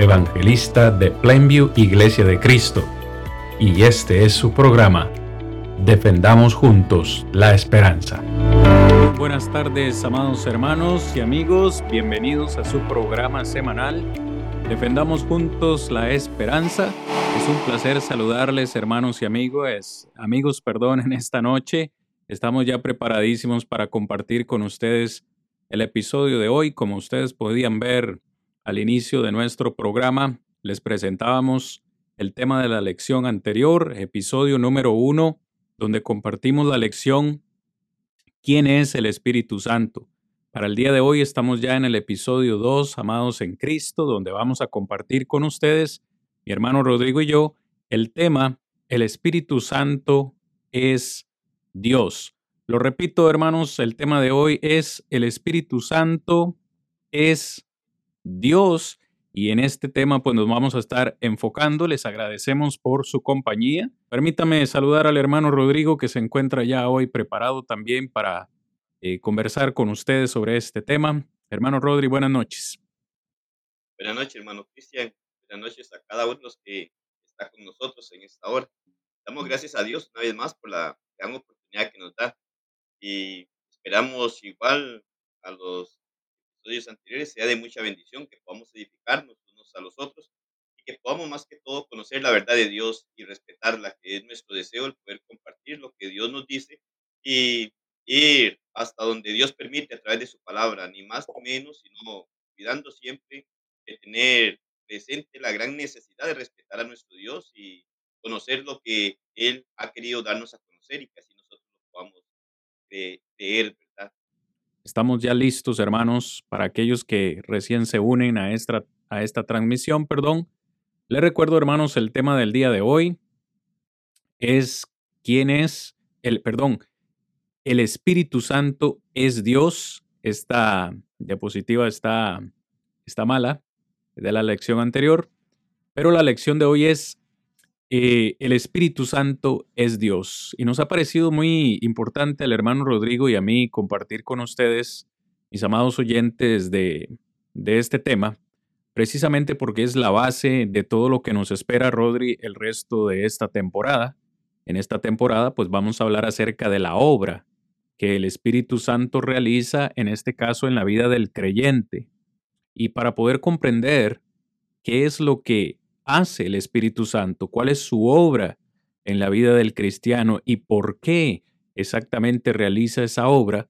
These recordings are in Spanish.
evangelista de Plainview Iglesia de Cristo, y este es su programa, Defendamos Juntos la Esperanza. Buenas tardes, amados hermanos y amigos, bienvenidos a su programa semanal, Defendamos Juntos la Esperanza. Es un placer saludarles, hermanos y amigos, amigos, perdón, en esta noche. Estamos ya preparadísimos para compartir con ustedes el episodio de hoy, como ustedes podían ver al inicio de nuestro programa, les presentábamos el tema de la lección anterior, episodio número uno, donde compartimos la lección ¿Quién es el Espíritu Santo? Para el día de hoy estamos ya en el episodio 2, Amados en Cristo, donde vamos a compartir con ustedes, mi hermano Rodrigo y yo, el tema El Espíritu Santo es Dios. Lo repito, hermanos, el tema de hoy es el Espíritu Santo es Dios y en este tema pues nos vamos a estar enfocando. Les agradecemos por su compañía. Permítame saludar al hermano Rodrigo que se encuentra ya hoy preparado también para eh, conversar con ustedes sobre este tema. Hermano Rodri, buenas noches. Buenas noches, hermano Cristian. Buenas noches a cada uno que está con nosotros en esta hora. Damos gracias a Dios una vez más por la gran oportunidad que nos da y esperamos igual a los episodios anteriores sea de mucha bendición, que podamos edificarnos unos a los otros y que podamos más que todo conocer la verdad de Dios y respetarla, que es nuestro deseo el poder compartir lo que Dios nos dice y ir hasta donde Dios permite a través de su palabra, ni más ni menos, sino cuidando siempre de tener presente la gran necesidad de respetar a nuestro Dios y conocer lo que Él ha querido darnos a conocer y que así nosotros lo podamos ¿verdad? Estamos ya listos, hermanos, para aquellos que recién se unen a esta, a esta transmisión, perdón. Les recuerdo, hermanos, el tema del día de hoy es quién es el, perdón, el Espíritu Santo es Dios. Esta diapositiva está, está mala de la lección anterior, pero la lección de hoy es eh, el Espíritu Santo es Dios. Y nos ha parecido muy importante al hermano Rodrigo y a mí compartir con ustedes, mis amados oyentes, de, de este tema, precisamente porque es la base de todo lo que nos espera, Rodri, el resto de esta temporada. En esta temporada, pues vamos a hablar acerca de la obra que el Espíritu Santo realiza, en este caso en la vida del creyente. Y para poder comprender qué es lo que hace el Espíritu Santo, cuál es su obra en la vida del cristiano y por qué exactamente realiza esa obra,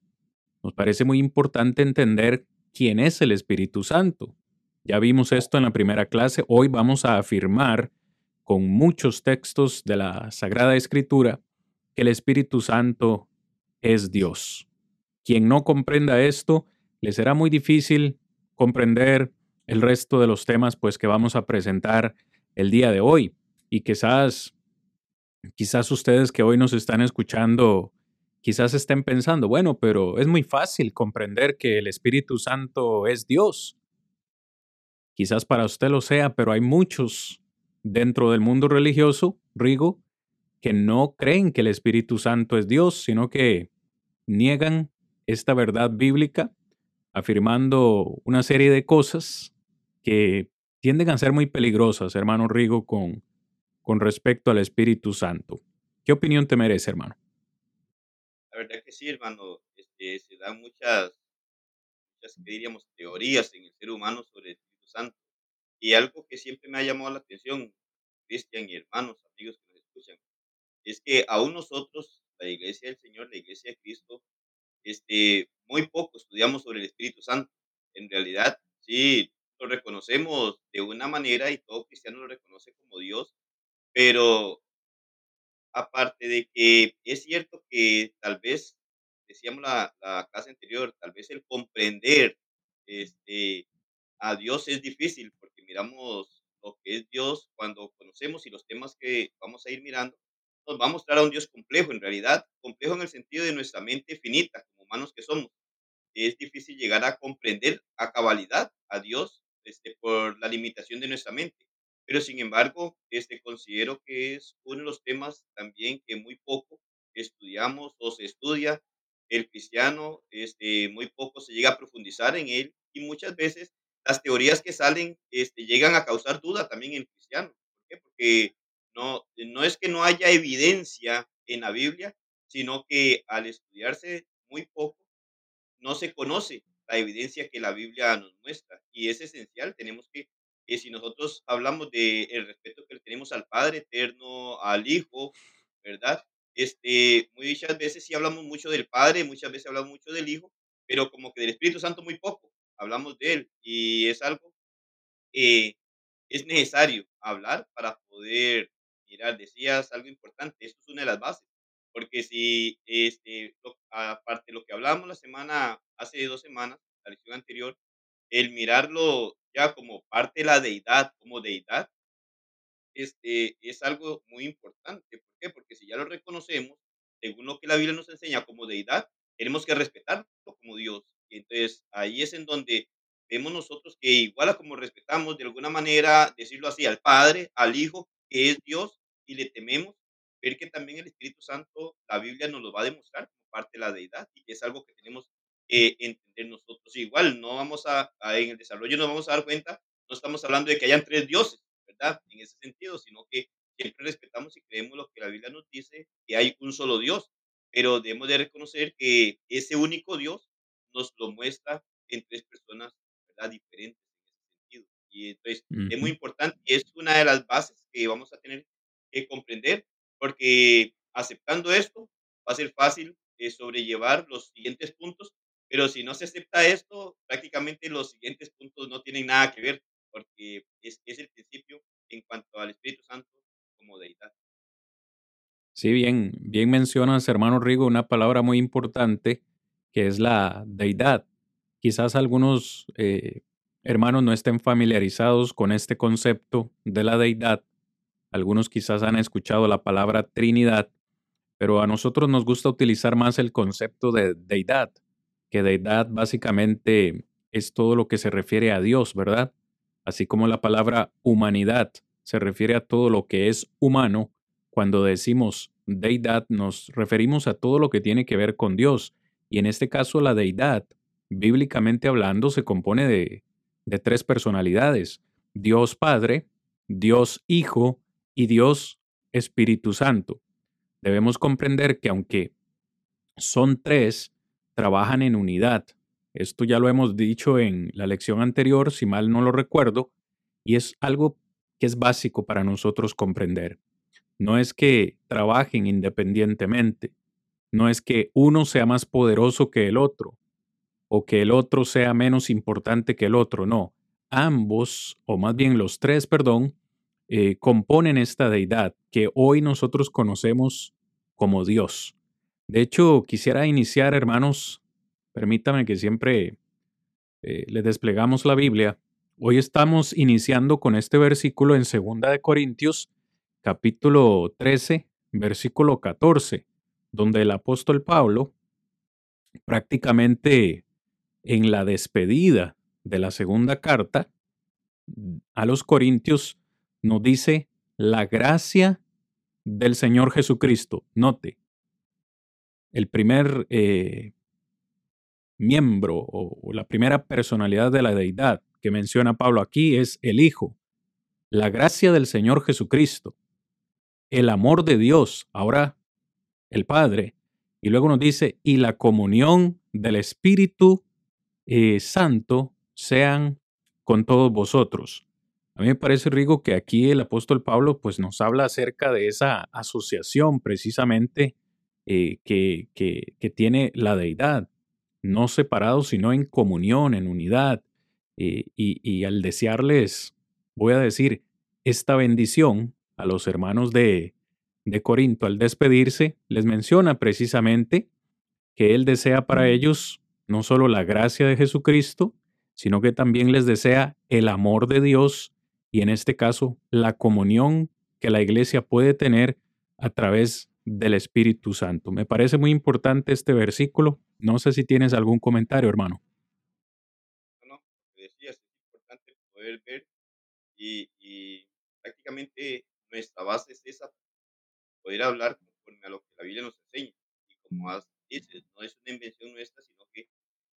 nos parece muy importante entender quién es el Espíritu Santo. Ya vimos esto en la primera clase, hoy vamos a afirmar con muchos textos de la Sagrada Escritura que el Espíritu Santo es Dios. Quien no comprenda esto, le será muy difícil comprender el resto de los temas pues que vamos a presentar el día de hoy. Y quizás, quizás ustedes que hoy nos están escuchando, quizás estén pensando, bueno, pero es muy fácil comprender que el Espíritu Santo es Dios. Quizás para usted lo sea, pero hay muchos dentro del mundo religioso, Rigo, que no creen que el Espíritu Santo es Dios, sino que niegan esta verdad bíblica, afirmando una serie de cosas que tienden a ser muy peligrosas, hermano Rigo, con, con respecto al Espíritu Santo. ¿Qué opinión te merece, hermano? La verdad que sí, hermano. Este, se dan muchas, muchas, diríamos, teorías en el ser humano sobre el Espíritu Santo. Y algo que siempre me ha llamado la atención, Cristian y hermanos, amigos que nos escuchan, es que aún nosotros, la Iglesia del Señor, la Iglesia de Cristo, este, muy poco estudiamos sobre el Espíritu Santo. En realidad, sí, lo reconocemos de una manera y todo cristiano lo reconoce como Dios, pero aparte de que es cierto que tal vez, decíamos la, la clase anterior, tal vez el comprender este, a Dios es difícil porque miramos lo que es Dios, cuando conocemos y los temas que vamos a ir mirando, nos va a mostrar a un Dios complejo, en realidad, complejo en el sentido de nuestra mente finita, como humanos que somos. Es difícil llegar a comprender a cabalidad a Dios este, por la limitación de nuestra mente. Pero sin embargo, este, considero que es uno de los temas también que muy poco estudiamos o se estudia. El cristiano, este, muy poco se llega a profundizar en él y muchas veces las teorías que salen este, llegan a causar duda también en el cristiano. ¿Por qué? Porque no, no es que no haya evidencia en la Biblia, sino que al estudiarse muy poco, no se conoce la evidencia que la Biblia nos muestra. Y es esencial, tenemos que, que si nosotros hablamos del el respeto que le tenemos al Padre eterno, al Hijo, ¿verdad? Este, muchas veces sí hablamos mucho del Padre, muchas veces hablamos mucho del Hijo, pero como que del Espíritu Santo muy poco hablamos de él. Y es algo que es necesario hablar para poder mirar. Decías algo importante, esto es una de las bases. Porque si, este, lo- aparte de lo que hablábamos la semana, hace dos semanas, la lección anterior, el mirarlo ya como parte de la deidad, como deidad, este, es algo muy importante. ¿Por qué? Porque si ya lo reconocemos, según lo que la Biblia nos enseña como deidad, tenemos que respetarlo como Dios. Y entonces ahí es en donde vemos nosotros que igual a como respetamos de alguna manera, decirlo así, al Padre, al Hijo, que es Dios, y le tememos, ver que también el Espíritu Santo, la Biblia nos lo va a demostrar como parte de la deidad y que es algo que tenemos que entender nosotros. Igual no vamos a, a- en el desarrollo nos vamos a dar cuenta, no estamos hablando de que hayan tres dioses, ¿verdad? En ese sentido, sino que siempre respetamos y creemos lo que la Biblia nos dice, que hay un solo Dios, pero debemos de reconocer que ese único Dios nos lo muestra en tres personas, ¿verdad? Diferentes en ese sentido. Y entonces es muy importante y es una de las bases que vamos a tener que comprender, porque aceptando esto va a ser fácil eh, sobrellevar los siguientes puntos, pero si no se acepta esto, prácticamente los siguientes puntos no tienen nada que ver, porque es, el principio en cuanto al Espíritu Santo como deidad. Sí, bien, bien mencionas, hermano Rigo, una palabra muy importante que es la deidad. Quizás algunos eh, hermanos no estén familiarizados con este concepto de la deidad. Algunos quizás han escuchado la palabra Trinidad, pero a nosotros nos gusta utilizar más el concepto de deidad, que deidad básicamente es todo lo que se refiere a Dios, ¿verdad? Así como la palabra humanidad se refiere a todo lo que es humano, cuando decimos deidad nos referimos a todo lo que tiene que ver con Dios. Y en este caso la deidad, bíblicamente hablando, se compone de, de tres personalidades. Dios Padre, Dios Hijo y Dios Espíritu Santo. Debemos comprender que aunque son tres, trabajan en unidad. Esto ya lo hemos dicho en la lección anterior, si mal no lo recuerdo, y es algo que es básico para nosotros comprender. No es que trabajen independientemente, no es que uno sea más poderoso que el otro o que el otro sea menos importante que el otro, no. Ambos, o más bien los tres, perdón, eh, componen esta deidad que hoy nosotros conocemos como Dios. De hecho, quisiera iniciar, hermanos, permítame que siempre eh, le desplegamos la Biblia. Hoy estamos iniciando con este versículo en 2 de Corintios, capítulo 13, versículo 14, donde el apóstol Pablo prácticamente en la despedida de la segunda carta a los Corintios nos dice la gracia del Señor Jesucristo. Note, el primer eh, miembro o, la primera personalidad de la deidad que menciona Pablo aquí es el Hijo. La gracia del Señor Jesucristo, el amor de Dios, ahora el Padre, y luego nos dice, y la comunión del Espíritu eh, Santo sean con todos vosotros. A mí me parece, Rigo, que aquí el apóstol Pablo pues, nos habla acerca de esa asociación precisamente eh, que, que, que tiene la deidad, no separados, sino en comunión, en unidad. Eh, y, y al desearles, voy a decir, esta bendición a los hermanos de, de Corinto, al despedirse, les menciona precisamente que Él desea para ellos no solo la gracia de Jesucristo, sino que también les desea el amor de Dios y en este caso la comunión que la iglesia puede tener a través del Espíritu Santo. Me parece muy importante este versículo. No sé si tienes algún comentario, hermano. No, decías, es importante poder ver y, y prácticamente nuestra base es esa, poder hablar conforme a lo que la Biblia nos enseña. Y como dices, no es una invención nuestra, sino que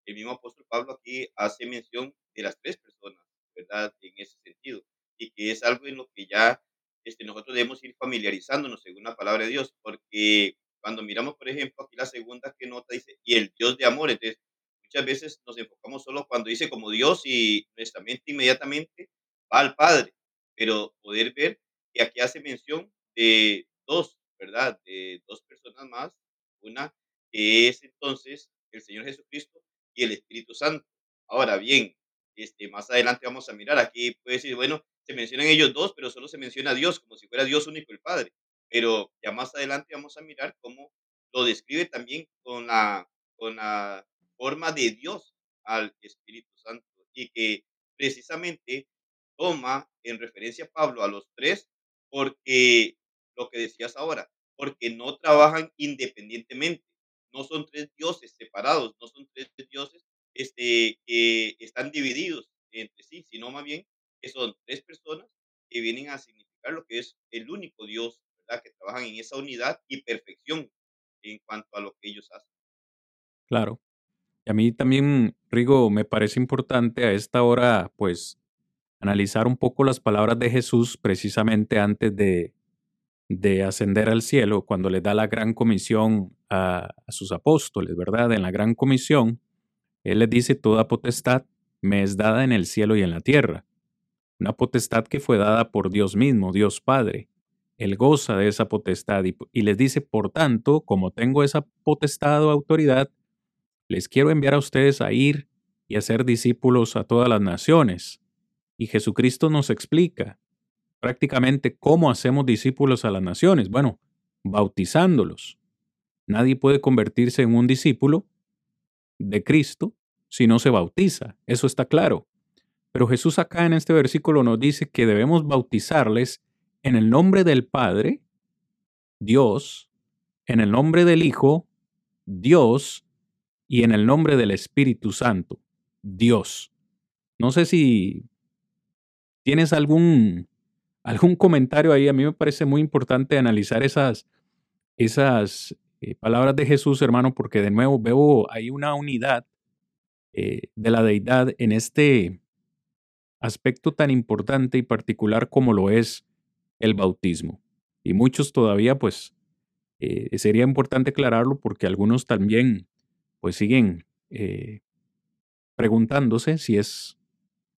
el mismo apóstol Pablo aquí hace mención de las tres personas, ¿verdad? En ese sentido. Y que es algo en lo que ya este, nosotros debemos ir familiarizándonos según la palabra de Dios, porque cuando miramos, por ejemplo, aquí la segunda que nota dice, y el Dios de amor, entonces muchas veces nos enfocamos solo cuando dice como Dios y nuestra mente inmediatamente va al Padre, pero poder ver que aquí hace mención de dos, ¿verdad? De dos personas más, una que es entonces el Señor Jesucristo y el Espíritu Santo. Ahora bien, este, más adelante vamos a mirar, aquí puede decir, bueno, se mencionan ellos dos, pero solo se menciona a Dios, como si fuera Dios único el Padre. Pero ya más adelante vamos a mirar cómo lo describe también con la, con la forma de Dios al Espíritu Santo y que precisamente toma en referencia Pablo a los tres porque lo que decías ahora, porque no trabajan independientemente, no son tres dioses separados, no son tres dioses este, que están divididos entre sí, sino más bien que son tres personas que vienen a significar lo que es el único Dios, ¿verdad? Que trabajan en esa unidad y perfección en cuanto a lo que ellos hacen. Claro. Y a mí también, Rigo, me parece importante a esta hora, pues, analizar un poco las palabras de Jesús precisamente antes de, de ascender al cielo, cuando le da la gran comisión a, a sus apóstoles, ¿verdad? En la gran comisión, Él les dice, toda potestad me es dada en el cielo y en la tierra una potestad que fue dada por Dios mismo, Dios Padre. Él goza de esa potestad y, les dice, por tanto, como tengo esa potestad o autoridad, les quiero enviar a ustedes a ir y a ser discípulos a todas las naciones. Y Jesucristo nos explica prácticamente cómo hacemos discípulos a las naciones. Bueno, bautizándolos. Nadie puede convertirse en un discípulo de Cristo si no se bautiza. Eso está claro. Pero Jesús acá en este versículo nos dice que debemos bautizarles en el nombre del Padre, Dios, en el nombre del Hijo, Dios, y en el nombre del Espíritu Santo, Dios. No sé si tienes algún, algún comentario ahí. A mí me parece muy importante analizar esas, esas eh, palabras de Jesús, hermano, porque de nuevo veo ahí una unidad eh, de la deidad en este, aspecto tan importante y particular como lo es el bautismo. Y muchos todavía, pues, eh, sería importante aclararlo porque algunos también, pues, siguen eh, preguntándose si es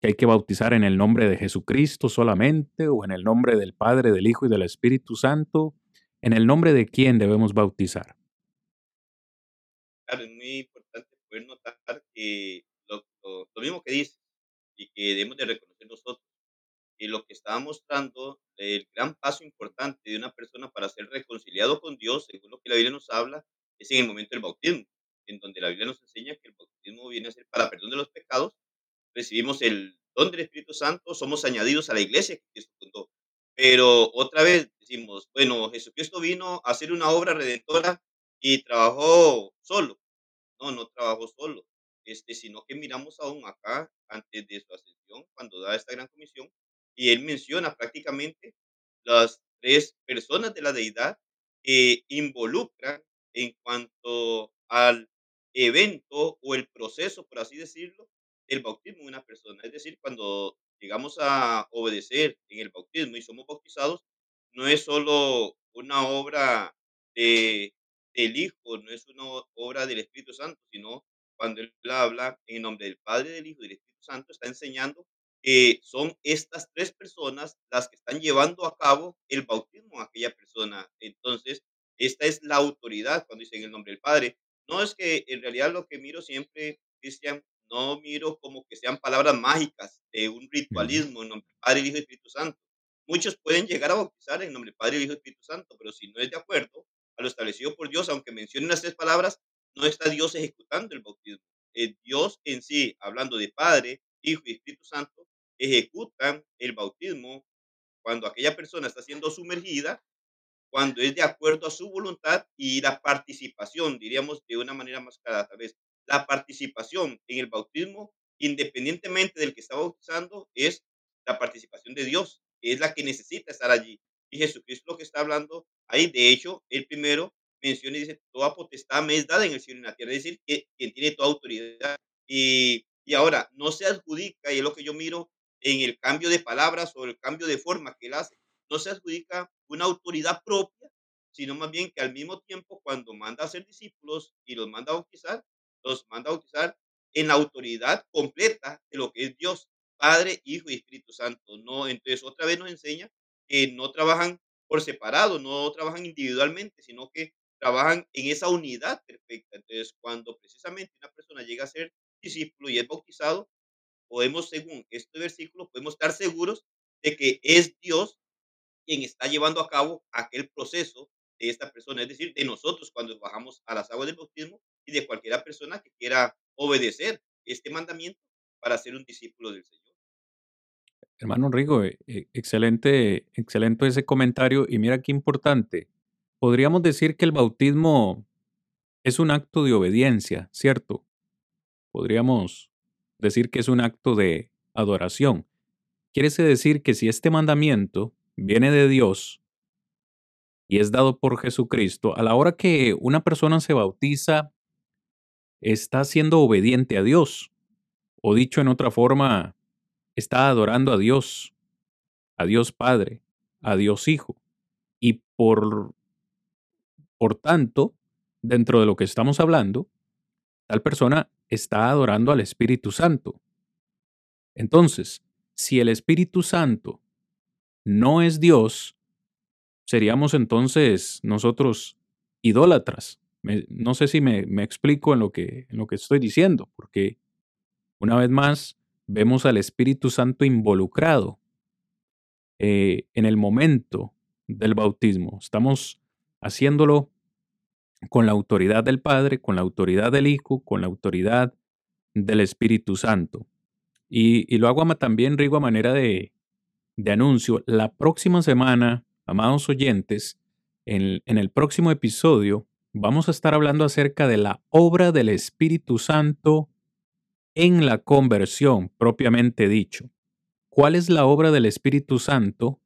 que hay que bautizar en el nombre de Jesucristo solamente o en el nombre del Padre, del Hijo y del Espíritu Santo. ¿En el nombre de quién debemos bautizar? Claro, es muy importante poder notar que lo, lo mismo que dice, y que debemos de reconocer nosotros. que lo que estaba mostrando, el gran paso importante de una persona para ser reconciliado con Dios, según lo que la Biblia nos habla, es en el momento del bautismo, en donde la Biblia nos enseña que el bautismo viene a ser para perdón de los pecados, recibimos el don del Espíritu Santo, somos añadidos a la iglesia que Cristo fundó. Pero otra vez decimos, bueno, Jesucristo vino a hacer una obra redentora y trabajó solo. No, no trabajó solo este, sino que miramos aún acá, antes de su ascensión, cuando da esta gran comisión, y él menciona prácticamente las tres personas de la deidad que involucran en cuanto al evento o el proceso, por así decirlo, del bautismo de una persona. Es decir, cuando llegamos a obedecer en el bautismo y somos bautizados, no es solo una obra de, del Hijo, no es una obra del Espíritu Santo, sino cuando él habla en nombre del Padre, del Hijo y del Espíritu Santo, está enseñando que son estas tres personas las que están llevando a cabo el bautismo a aquella persona. Entonces, esta es la autoridad cuando dicen el nombre del Padre. No es que en realidad lo que miro siempre, Cristian, no miro como que sean palabras mágicas de un ritualismo en nombre del Padre, Hijo y Espíritu Santo. Muchos pueden llegar a bautizar en nombre del Padre, Hijo y Espíritu Santo, pero si no es de acuerdo a lo establecido por Dios, aunque mencionen las tres palabras, no está Dios ejecutando el bautismo. Eh, Dios en sí, hablando de Padre, Hijo y Espíritu Santo, ejecutan el bautismo cuando aquella persona está siendo sumergida, cuando es de acuerdo a su voluntad y la participación, diríamos de una manera más clara tal vez, la participación en el bautismo, independientemente del que está bautizando, es la participación de Dios, es la que necesita estar allí. Y Jesucristo lo que está hablando ahí, de hecho, el primero menciona y dice, toda potestad me es dada en el cielo y en la tierra, es decir, que quien tiene toda autoridad. Y, y ahora, no se adjudica, y es lo que yo miro en el cambio de palabras o el cambio de forma que él hace, no se adjudica una autoridad propia, sino más bien que al mismo tiempo cuando manda a ser discípulos y los manda a bautizar, los manda a bautizar en la autoridad completa de lo que es Dios, Padre, Hijo y Espíritu Santo. No, entonces otra vez nos enseña que no trabajan por separado, no trabajan individualmente, sino que trabajan en esa unidad perfecta. Entonces, cuando precisamente una persona llega a ser discípulo y es bautizado, podemos, según este versículo, podemos estar seguros de que es Dios quien está llevando a cabo aquel proceso de esta persona, es decir, de nosotros cuando bajamos a las aguas del bautismo y de cualquiera persona que quiera obedecer este mandamiento para ser un discípulo del Señor. Hermano Rigo, eh, eh, excelente, excelente ese comentario y mira qué importante. Podríamos decir que el bautismo es un acto de obediencia, ¿cierto? Podríamos decir que es un acto de adoración. Quiere decir que si este mandamiento viene de Dios y es dado por Jesucristo, a la hora que una persona se bautiza, está siendo obediente a Dios. O dicho en otra forma, está adorando a Dios, a Dios Padre, a Dios Hijo. Y por, por tanto, dentro de lo que estamos hablando, tal persona está adorando al Espíritu Santo. Entonces, si el Espíritu Santo no es Dios, seríamos entonces nosotros idólatras. no sé si me, explico en lo, que, en lo que estoy diciendo, porque una vez más vemos al Espíritu Santo involucrado eh, en el momento del bautismo. Estamos haciéndolo con la autoridad del Padre, con la autoridad del Hijo, con la autoridad del Espíritu Santo. Y, lo hago también, Rigo, a manera de, de, anuncio. La próxima semana, amados oyentes, en, en el próximo episodio, vamos a estar hablando acerca de la obra del Espíritu Santo en la conversión, propiamente dicho. ¿Cuál es la obra del Espíritu Santo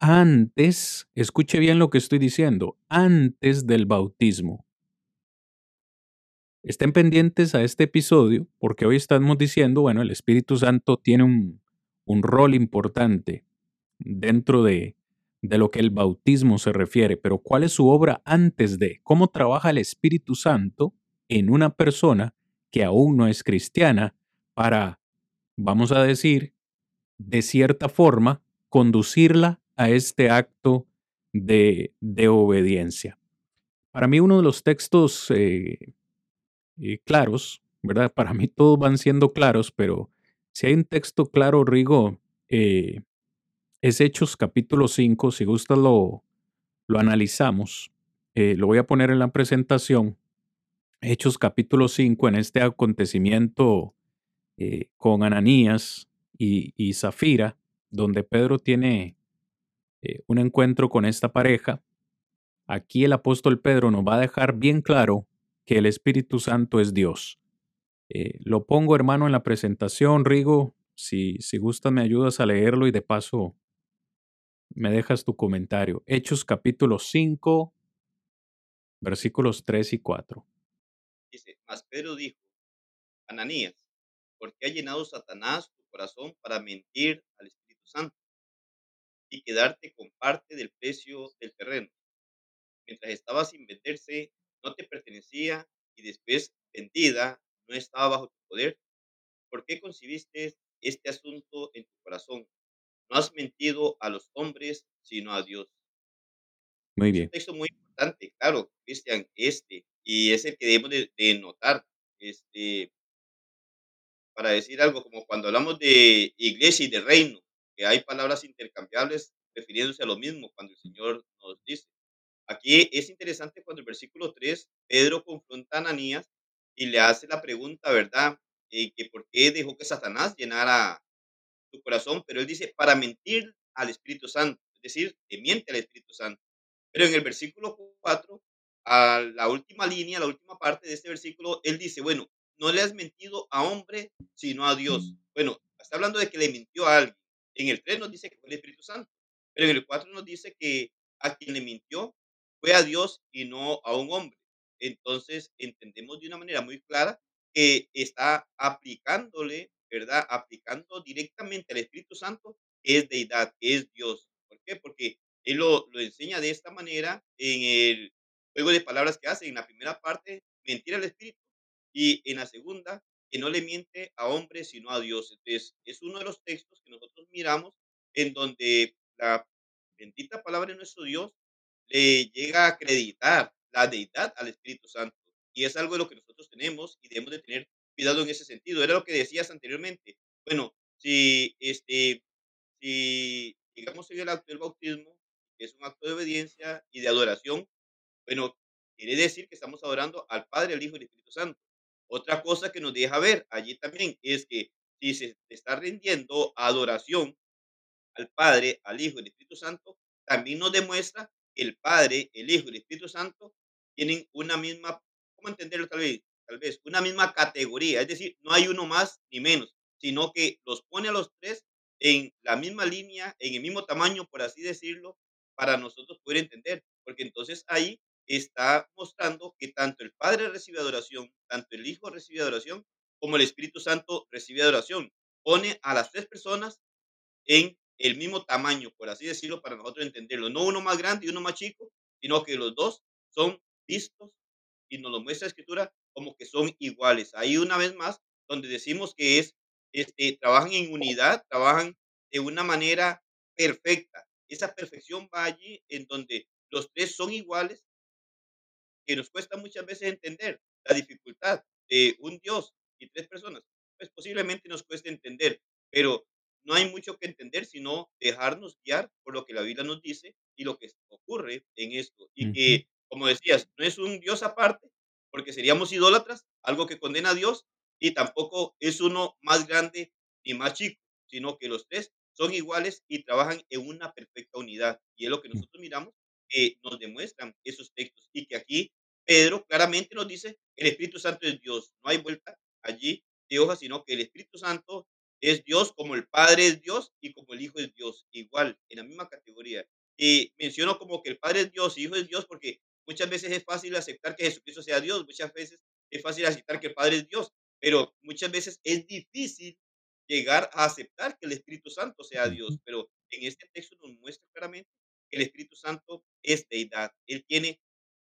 antes, escuche bien lo que estoy diciendo, antes del bautismo. Estén pendientes a este episodio porque hoy estamos diciendo, bueno, el Espíritu Santo tiene un, un rol importante dentro de, de lo que el bautismo se refiere, pero ¿cuál es su obra antes de? ¿Cómo trabaja el Espíritu Santo en una persona que aún no es cristiana para, vamos a decir, de cierta forma, conducirla a este acto de, obediencia. Para mí uno de los textos eh, eh, claros, ¿verdad? Para mí todos van siendo claros, pero si hay un texto claro, Rigo, eh, es Hechos capítulo 5, si gusta lo, lo analizamos, lo voy a poner en la presentación. Hechos capítulo 5, en este acontecimiento con Ananías y, y Zafira, donde Pedro tiene eh, un encuentro con esta pareja, aquí el apóstol Pedro nos va a dejar bien claro que el Espíritu Santo es Dios. Eh, lo pongo, hermano, en la presentación, Rigo. Si, si gustas, me ayudas a leerlo y de paso me dejas tu comentario. Hechos capítulo 5, versículos 3 y 4. Dice, mas Pedro dijo, Ananías, ¿por qué ha llenado Satanás tu corazón para mentir al Espíritu Santo? Y quedarte con parte del precio del terreno. Mientras estaba sin venderse, no te pertenecía y después vendida, no estaba bajo tu poder. ¿Por qué concibiste este asunto en tu corazón? No has mentido a los hombres, sino a Dios. Muy bien. un texto muy importante, claro, Cristian, este, y es el que debemos de, de notar. Este, para decir algo, como cuando hablamos de iglesia y de reino, que hay palabras intercambiables refiriéndose a lo mismo cuando el Señor nos dice. Aquí es interesante cuando el versículo 3, Pedro confronta a Ananías y le hace la pregunta, ¿verdad? Eh, que por qué dejó que Satanás llenara tu corazón, pero él dice para mentir al Espíritu Santo, es decir, que miente al Espíritu Santo. Pero en el versículo 4, a la última línea, la última parte de este versículo, él dice, bueno, no le has mentido a hombre, sino a Dios. Bueno, está hablando de que le mintió a alguien. En el 3 nos dice que fue el Espíritu Santo, pero en el 4 nos dice que a quien le mintió fue a Dios y no a un hombre. Entonces, entendemos de una manera muy clara que está aplicándole, ¿verdad? Aplicando directamente al Espíritu Santo, que es deidad, que es Dios. ¿Por qué? Porque él lo, lo enseña de esta manera en el juego de palabras que hace. En la primera parte, mentir al Espíritu y en la segunda, que no le miente a hombres sino a Dios. Entonces, es uno de los textos que nosotros miramos en donde la bendita palabra de nuestro Dios le llega a acreditar la deidad al Espíritu Santo. Y es algo de lo que nosotros tenemos y debemos de tener cuidado en ese sentido. Era lo que decías anteriormente. Bueno, si, este, si digamos en el acto del bautismo, que es un acto de obediencia y de adoración, bueno, quiere decir que estamos adorando al Padre, al Hijo y al Espíritu Santo. Otra cosa que nos deja ver allí también es que si se está rindiendo adoración al Padre, al Hijo y al Espíritu Santo, también nos demuestra que el Padre, el Hijo y el Espíritu Santo tienen una misma, ¿cómo entenderlo tal vez? Tal vez, una misma categoría, es decir, no hay uno más ni menos, sino que los pone a los tres en la misma línea, en el mismo tamaño, por así decirlo, para nosotros poder entender, porque entonces ahí está mostrando que tanto el Padre recibe adoración, tanto el Hijo recibe adoración, como el Espíritu Santo recibe adoración. Pone a las tres personas en el mismo tamaño, por así decirlo, para nosotros entenderlo. No uno más grande y uno más chico, sino que los dos son vistos y nos lo muestra la Escritura como que son iguales. Ahí una vez más, donde decimos que es, este, trabajan en unidad, trabajan de una manera perfecta. Esa perfección va allí en donde los tres son iguales que nos cuesta muchas veces entender la dificultad de un Dios y tres personas, pues posiblemente nos cueste entender, pero no hay mucho que entender, sino dejarnos guiar por lo que la Biblia nos dice y lo que ocurre en esto. Y que, como decías, no es un Dios aparte, porque seríamos idólatras, algo que condena a Dios, y tampoco es uno más grande ni más chico, sino que los tres son iguales y trabajan en una perfecta unidad. Y es lo que nosotros miramos que nos demuestran esos textos y que aquí Pedro claramente nos dice, el Espíritu Santo es Dios. No hay vuelta allí de hoja, sino que el Espíritu Santo es Dios como el Padre es Dios y como el Hijo es Dios, igual, en la misma categoría. Y menciono como que el Padre es Dios y Hijo es Dios porque muchas veces es fácil aceptar que Jesucristo sea Dios, muchas veces es fácil aceptar que el Padre es Dios, pero muchas veces es difícil llegar a aceptar que el Espíritu Santo sea Dios. Pero en este texto nos muestra claramente que el Espíritu Santo es deidad. Él tiene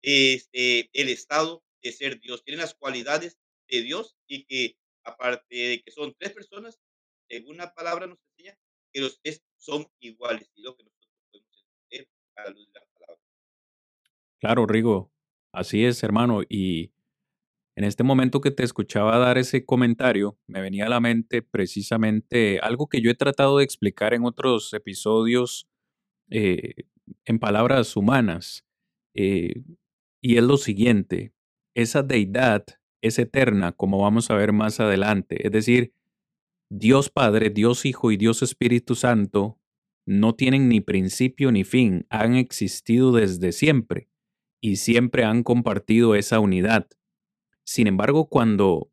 este, el estado de ser Dios, tienen las cualidades de Dios y que aparte de que son tres personas, en una palabra nos enseña que los tres son iguales y lo que nosotros podemos entender a la luz de la palabra. Claro, Rigo, así es, hermano. Y en este momento que te escuchaba dar ese comentario, me venía a la mente precisamente algo que yo he tratado de explicar en otros episodios eh, en palabras humanas. Eh, y es lo siguiente, esa deidad es eterna, como vamos a ver más adelante. Es decir, Dios Padre, Dios Hijo y Dios Espíritu Santo no tienen ni principio ni fin, han existido desde siempre y siempre han compartido esa unidad. Sin embargo, cuando,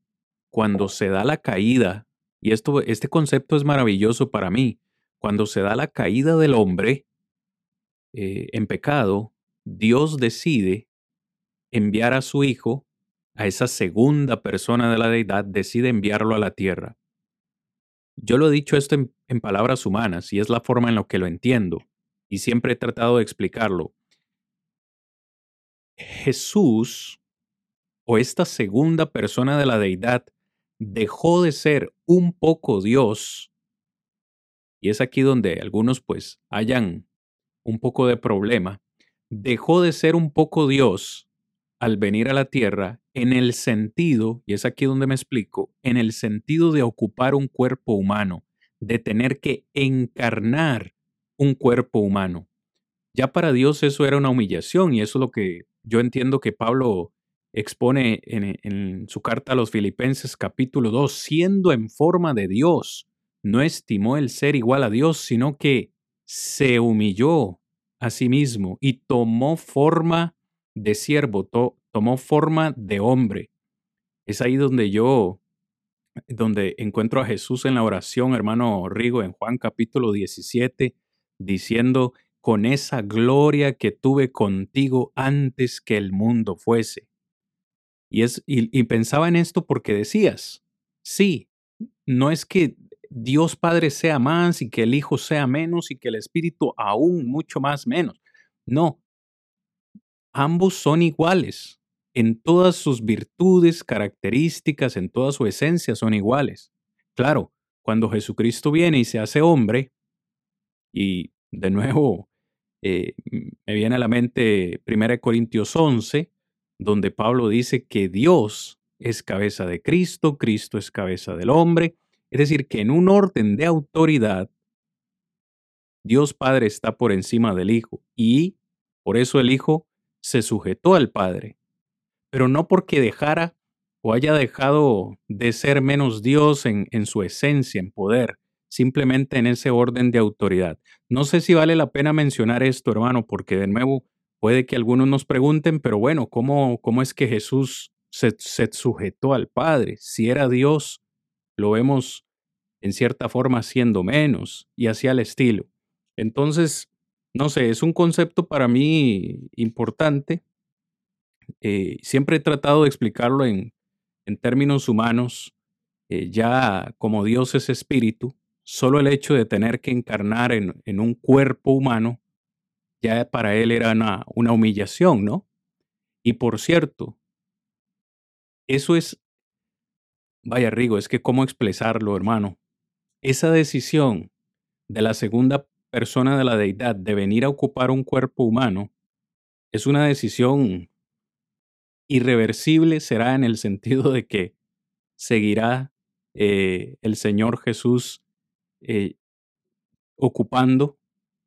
cuando se da la caída, y esto, este concepto es maravilloso para mí, cuando se da la caída del hombre eh, en pecado, Dios decide enviar a su Hijo, a esa segunda persona de la deidad, decide enviarlo a la tierra. Yo lo he dicho esto en, palabras humanas y es la forma en la que lo entiendo y siempre he tratado de explicarlo. Jesús o esta segunda persona de la deidad dejó de ser un poco Dios y es aquí donde algunos pues hayan un poco de problema, dejó de ser un poco Dios al venir a la tierra en el sentido, y es aquí donde me explico, en el sentido de ocupar un cuerpo humano, de tener que encarnar un cuerpo humano. Ya para Dios eso era una humillación y eso es lo que yo entiendo que Pablo expone en, su carta a los Filipenses capítulo 2, siendo en forma de Dios, no estimó el ser igual a Dios, sino que se humilló a sí mismo y tomó forma de siervo, tomó forma de hombre. Es ahí donde yo, donde encuentro a Jesús en la oración, hermano Rigo, en Juan capítulo 17, diciendo, con esa gloria que tuve contigo antes que el mundo fuese. Y, es, y pensaba en esto porque decías, sí, no es que Dios Padre sea más y que el Hijo sea menos y que el Espíritu aún mucho más menos. No, ambos son iguales. En todas sus virtudes, características, en toda su esencia son iguales. Claro, cuando Jesucristo viene y se hace hombre, y de nuevo eh, me viene a la mente 1 Corintios 11, donde Pablo dice que Dios es cabeza de Cristo, Cristo es cabeza del hombre. Es decir, que en un orden de autoridad, Dios Padre está por encima del Hijo y por eso el Hijo se sujetó al Padre, pero no porque dejara o haya dejado de ser menos Dios en, su esencia, en poder, simplemente en ese orden de autoridad. No sé si vale la pena mencionar esto, hermano, porque de nuevo puede que algunos nos pregunten, pero bueno, ¿cómo, cómo es que Jesús se, se sujetó al Padre? Si era Dios, lo vemos en cierta forma siendo menos y así al estilo. Entonces, no sé, es un concepto para mí importante. Eh, siempre he tratado de explicarlo en, en términos humanos. Eh, ya como Dios es espíritu, solo el hecho de tener que encarnar en, en un cuerpo humano, ya para él era una, una humillación, ¿no? Y por cierto, eso es, vaya Rigo, es que cómo expresarlo, hermano. Esa decisión de la segunda persona de la deidad de venir a ocupar un cuerpo humano es una decisión irreversible, será en el sentido de que seguirá eh, el Señor Jesús eh, ocupando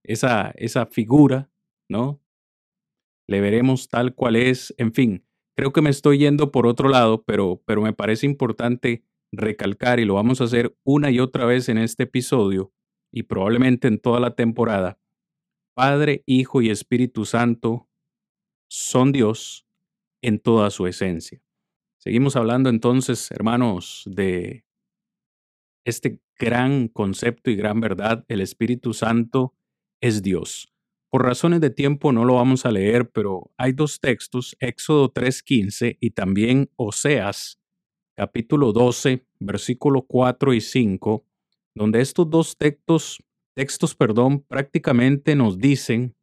esa, esa figura, ¿no? Le veremos tal cual es, en fin, creo que me estoy yendo por otro lado, pero, pero me parece importante recalcar y lo vamos a hacer una y otra vez en este episodio, y probablemente en toda la temporada, Padre, Hijo y Espíritu Santo son Dios en toda su esencia. Seguimos hablando entonces, hermanos, de este gran concepto y gran verdad. El Espíritu Santo es Dios. Por razones de tiempo no lo vamos a leer, pero hay dos textos, Éxodo 3.15 y también Oseas, capítulo 12, versículo 4 y 5, donde estos dos textos, textos perdón, prácticamente nos dicen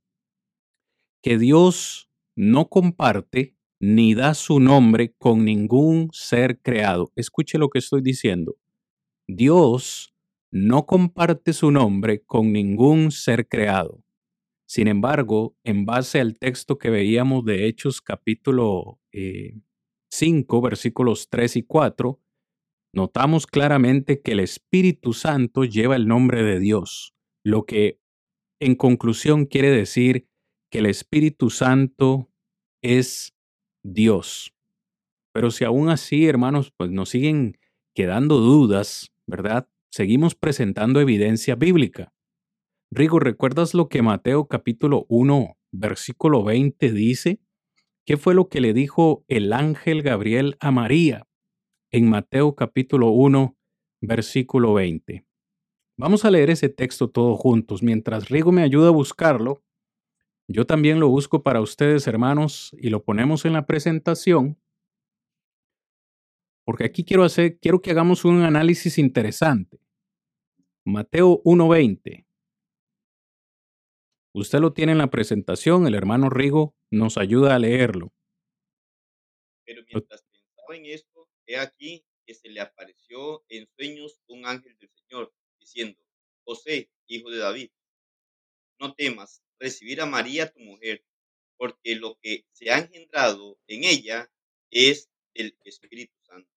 que Dios no comparte ni da su nombre con ningún ser creado. Escuche lo que estoy diciendo. Dios no comparte su nombre con ningún ser creado. Sin embargo, en base al texto que veíamos de Hechos capítulo 5, eh, versículos 3 y 4, notamos claramente que el Espíritu Santo lleva el nombre de Dios, lo que en conclusión quiere decir que el Espíritu Santo es Dios. Pero si aún así, hermanos, pues nos siguen quedando dudas, ¿verdad? Seguimos presentando evidencia bíblica. Rigo, ¿recuerdas lo que Mateo capítulo 1, versículo 20 dice? ¿Qué fue lo que le dijo el ángel Gabriel a María? En Mateo capítulo 1, versículo 20. Vamos a leer ese texto todos juntos. Mientras Rigo me ayuda a buscarlo, yo también lo busco para ustedes, hermanos, y lo ponemos en la presentación. Porque aquí quiero hacer, quiero que hagamos un análisis interesante. Mateo 1:20. Usted lo tiene en la presentación, el hermano Rigo nos ayuda a leerlo. Pero mientras pensaba en esto, Aquí que se le apareció en sueños un ángel del Señor, diciendo, José, hijo de David, no temas recibir a María tu mujer, porque lo que se ha engendrado en ella es el Espíritu Santo.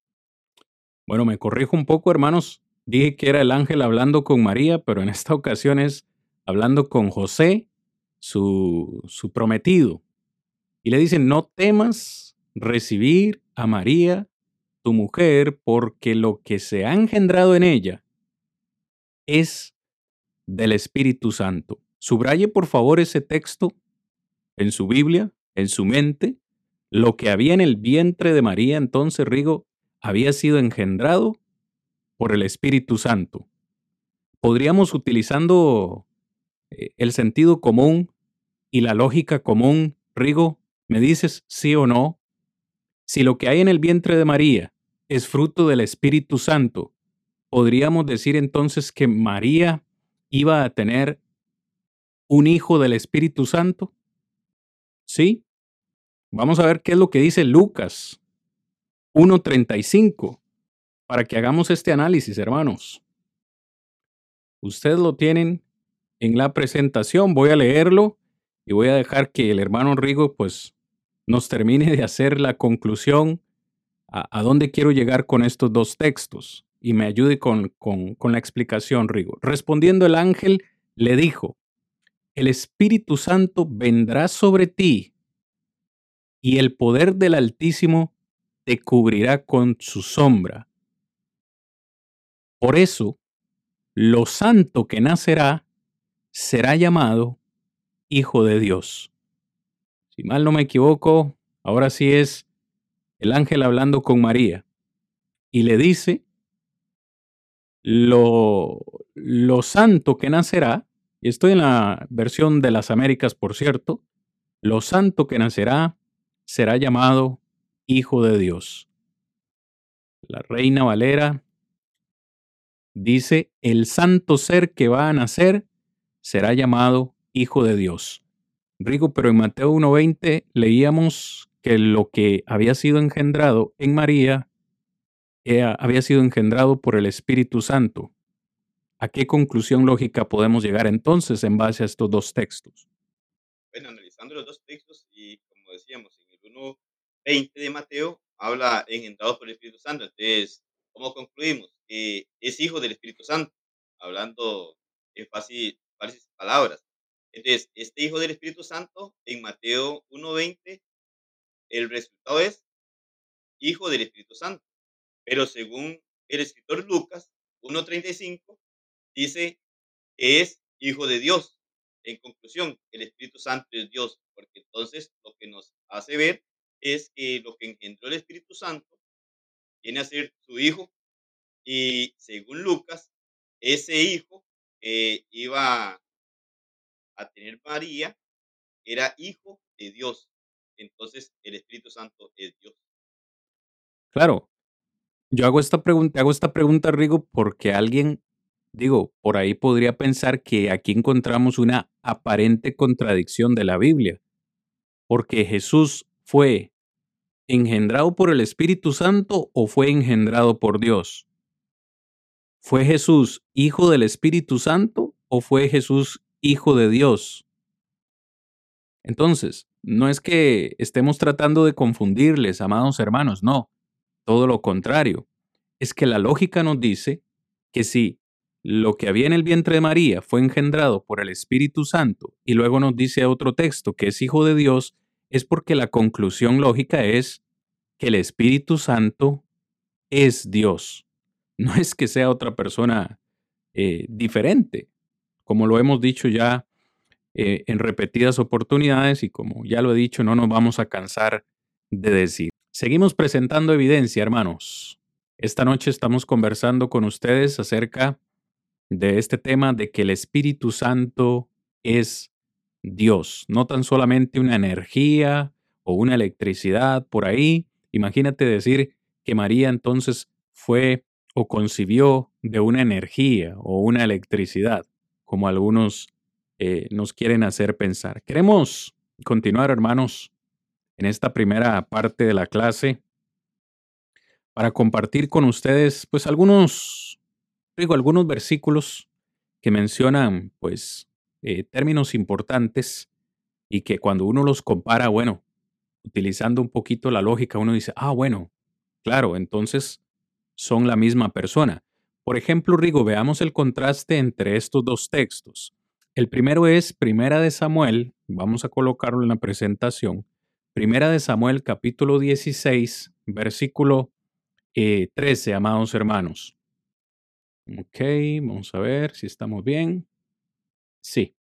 Bueno, me corrijo un poco, hermanos. Dije que era el ángel hablando con María, pero en esta ocasión es hablando con José, su, su prometido. Y le dicen, no temas recibir a María tu mujer, porque lo que se ha engendrado en ella es del Espíritu Santo. Subraye por favor ese texto en su Biblia, en su mente. Lo que había en el vientre de María entonces, Rigo, había sido engendrado por el Espíritu Santo. Podríamos, utilizando eh, el sentido común y la lógica común, Rigo, ¿me dices sí o no? Si lo que hay en el vientre de María es fruto del Espíritu Santo, ¿podríamos decir entonces que María iba a tener un hijo del Espíritu Santo? ¿Sí? Vamos a ver qué es lo que dice Lucas 1.35 para que hagamos este análisis, hermanos. Ustedes lo tienen en la presentación, voy a leerlo y voy a dejar que el hermano Rigo pues nos termine de hacer la conclusión a, dónde quiero llegar con estos dos textos y me ayude con, con, la explicación, Rigo. Respondiendo el ángel, le dijo, el Espíritu Santo vendrá sobre ti y el poder del Altísimo te cubrirá con su sombra. Por eso, lo santo que nacerá será llamado Hijo de Dios. Si mal no me equivoco, ahora sí es el ángel hablando con María y le dice, lo, lo santo que nacerá, y estoy en la versión de las Américas, por cierto, lo santo que nacerá será llamado Hijo de Dios. La reina Valera dice, el santo ser que va a nacer será llamado Hijo de Dios. Rigo, pero en Mateo 1.20 leíamos que lo que había sido engendrado en María había sido engendrado por el Espíritu Santo. ¿A qué conclusión lógica podemos llegar entonces en base a estos dos textos? Bueno, analizando los dos textos y como decíamos, en el 1.20 de Mateo habla engendrado por el Espíritu Santo. Entonces, ¿cómo concluimos? Que es hijo del Espíritu Santo, hablando en fácil, fáciles palabras. Entonces, este hijo del Espíritu Santo, en Mateo 1.20, el resultado es hijo del Espíritu Santo. Pero según el escritor Lucas 1.35, dice que es hijo de Dios. En conclusión, el Espíritu Santo es Dios, porque entonces lo que nos hace ver es que lo que engendró el Espíritu Santo viene a ser su hijo y según Lucas, ese hijo que iba a tener María era hijo de Dios. Entonces el Espíritu Santo es Dios. Claro. Yo hago esta pregunta, hago esta pregunta, Rigo, porque alguien, digo, por ahí podría pensar que aquí encontramos una aparente contradicción de la Biblia, porque Jesús fue engendrado por el Espíritu Santo o fue engendrado por Dios. ¿Fue Jesús hijo del Espíritu Santo o fue Jesús hijo de Dios. Entonces, no es que estemos tratando de confundirles, amados hermanos, no, todo lo contrario. Es que la lógica nos dice que si lo que había en el vientre de María fue engendrado por el Espíritu Santo y luego nos dice otro texto que es hijo de Dios, es porque la conclusión lógica es que el Espíritu Santo es Dios. No es que sea otra persona eh, diferente como lo hemos dicho ya eh, en repetidas oportunidades y como ya lo he dicho, no nos vamos a cansar de decir. Seguimos presentando evidencia, hermanos. Esta noche estamos conversando con ustedes acerca de este tema de que el Espíritu Santo es Dios, no tan solamente una energía o una electricidad por ahí. Imagínate decir que María entonces fue o concibió de una energía o una electricidad como algunos eh, nos quieren hacer pensar. Queremos continuar, hermanos, en esta primera parte de la clase para compartir con ustedes, pues, algunos, digo, algunos versículos que mencionan, pues, eh, términos importantes y que cuando uno los compara, bueno, utilizando un poquito la lógica, uno dice, ah, bueno, claro, entonces son la misma persona. Por ejemplo, Rigo, veamos el contraste entre estos dos textos. El primero es Primera de Samuel, vamos a colocarlo en la presentación. Primera de Samuel capítulo 16, versículo 13, eh, amados hermanos. Ok, vamos a ver si estamos bien. Sí.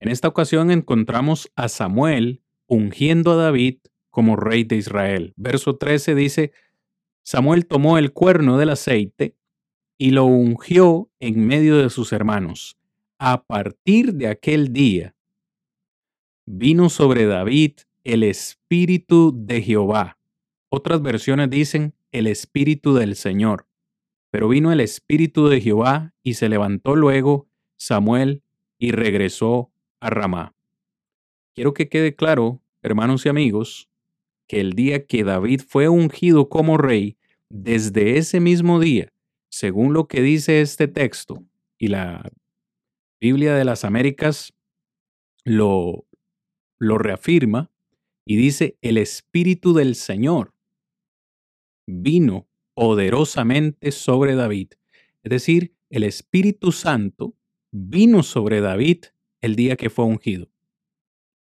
En esta ocasión encontramos a Samuel ungiendo a David como rey de Israel. Verso 13 dice, Samuel tomó el cuerno del aceite y lo ungió en medio de sus hermanos. A partir de aquel día vino sobre David el espíritu de Jehová. Otras versiones dicen el espíritu del Señor. Pero vino el espíritu de Jehová y se levantó luego Samuel y regresó a Ramá. Quiero que quede claro, hermanos y amigos, que el día que David fue ungido como rey, desde ese mismo día, según lo que dice este texto y la Biblia de las Américas lo, lo reafirma y dice, el Espíritu del Señor vino poderosamente sobre David. Es decir, el Espíritu Santo vino sobre David el día que fue ungido.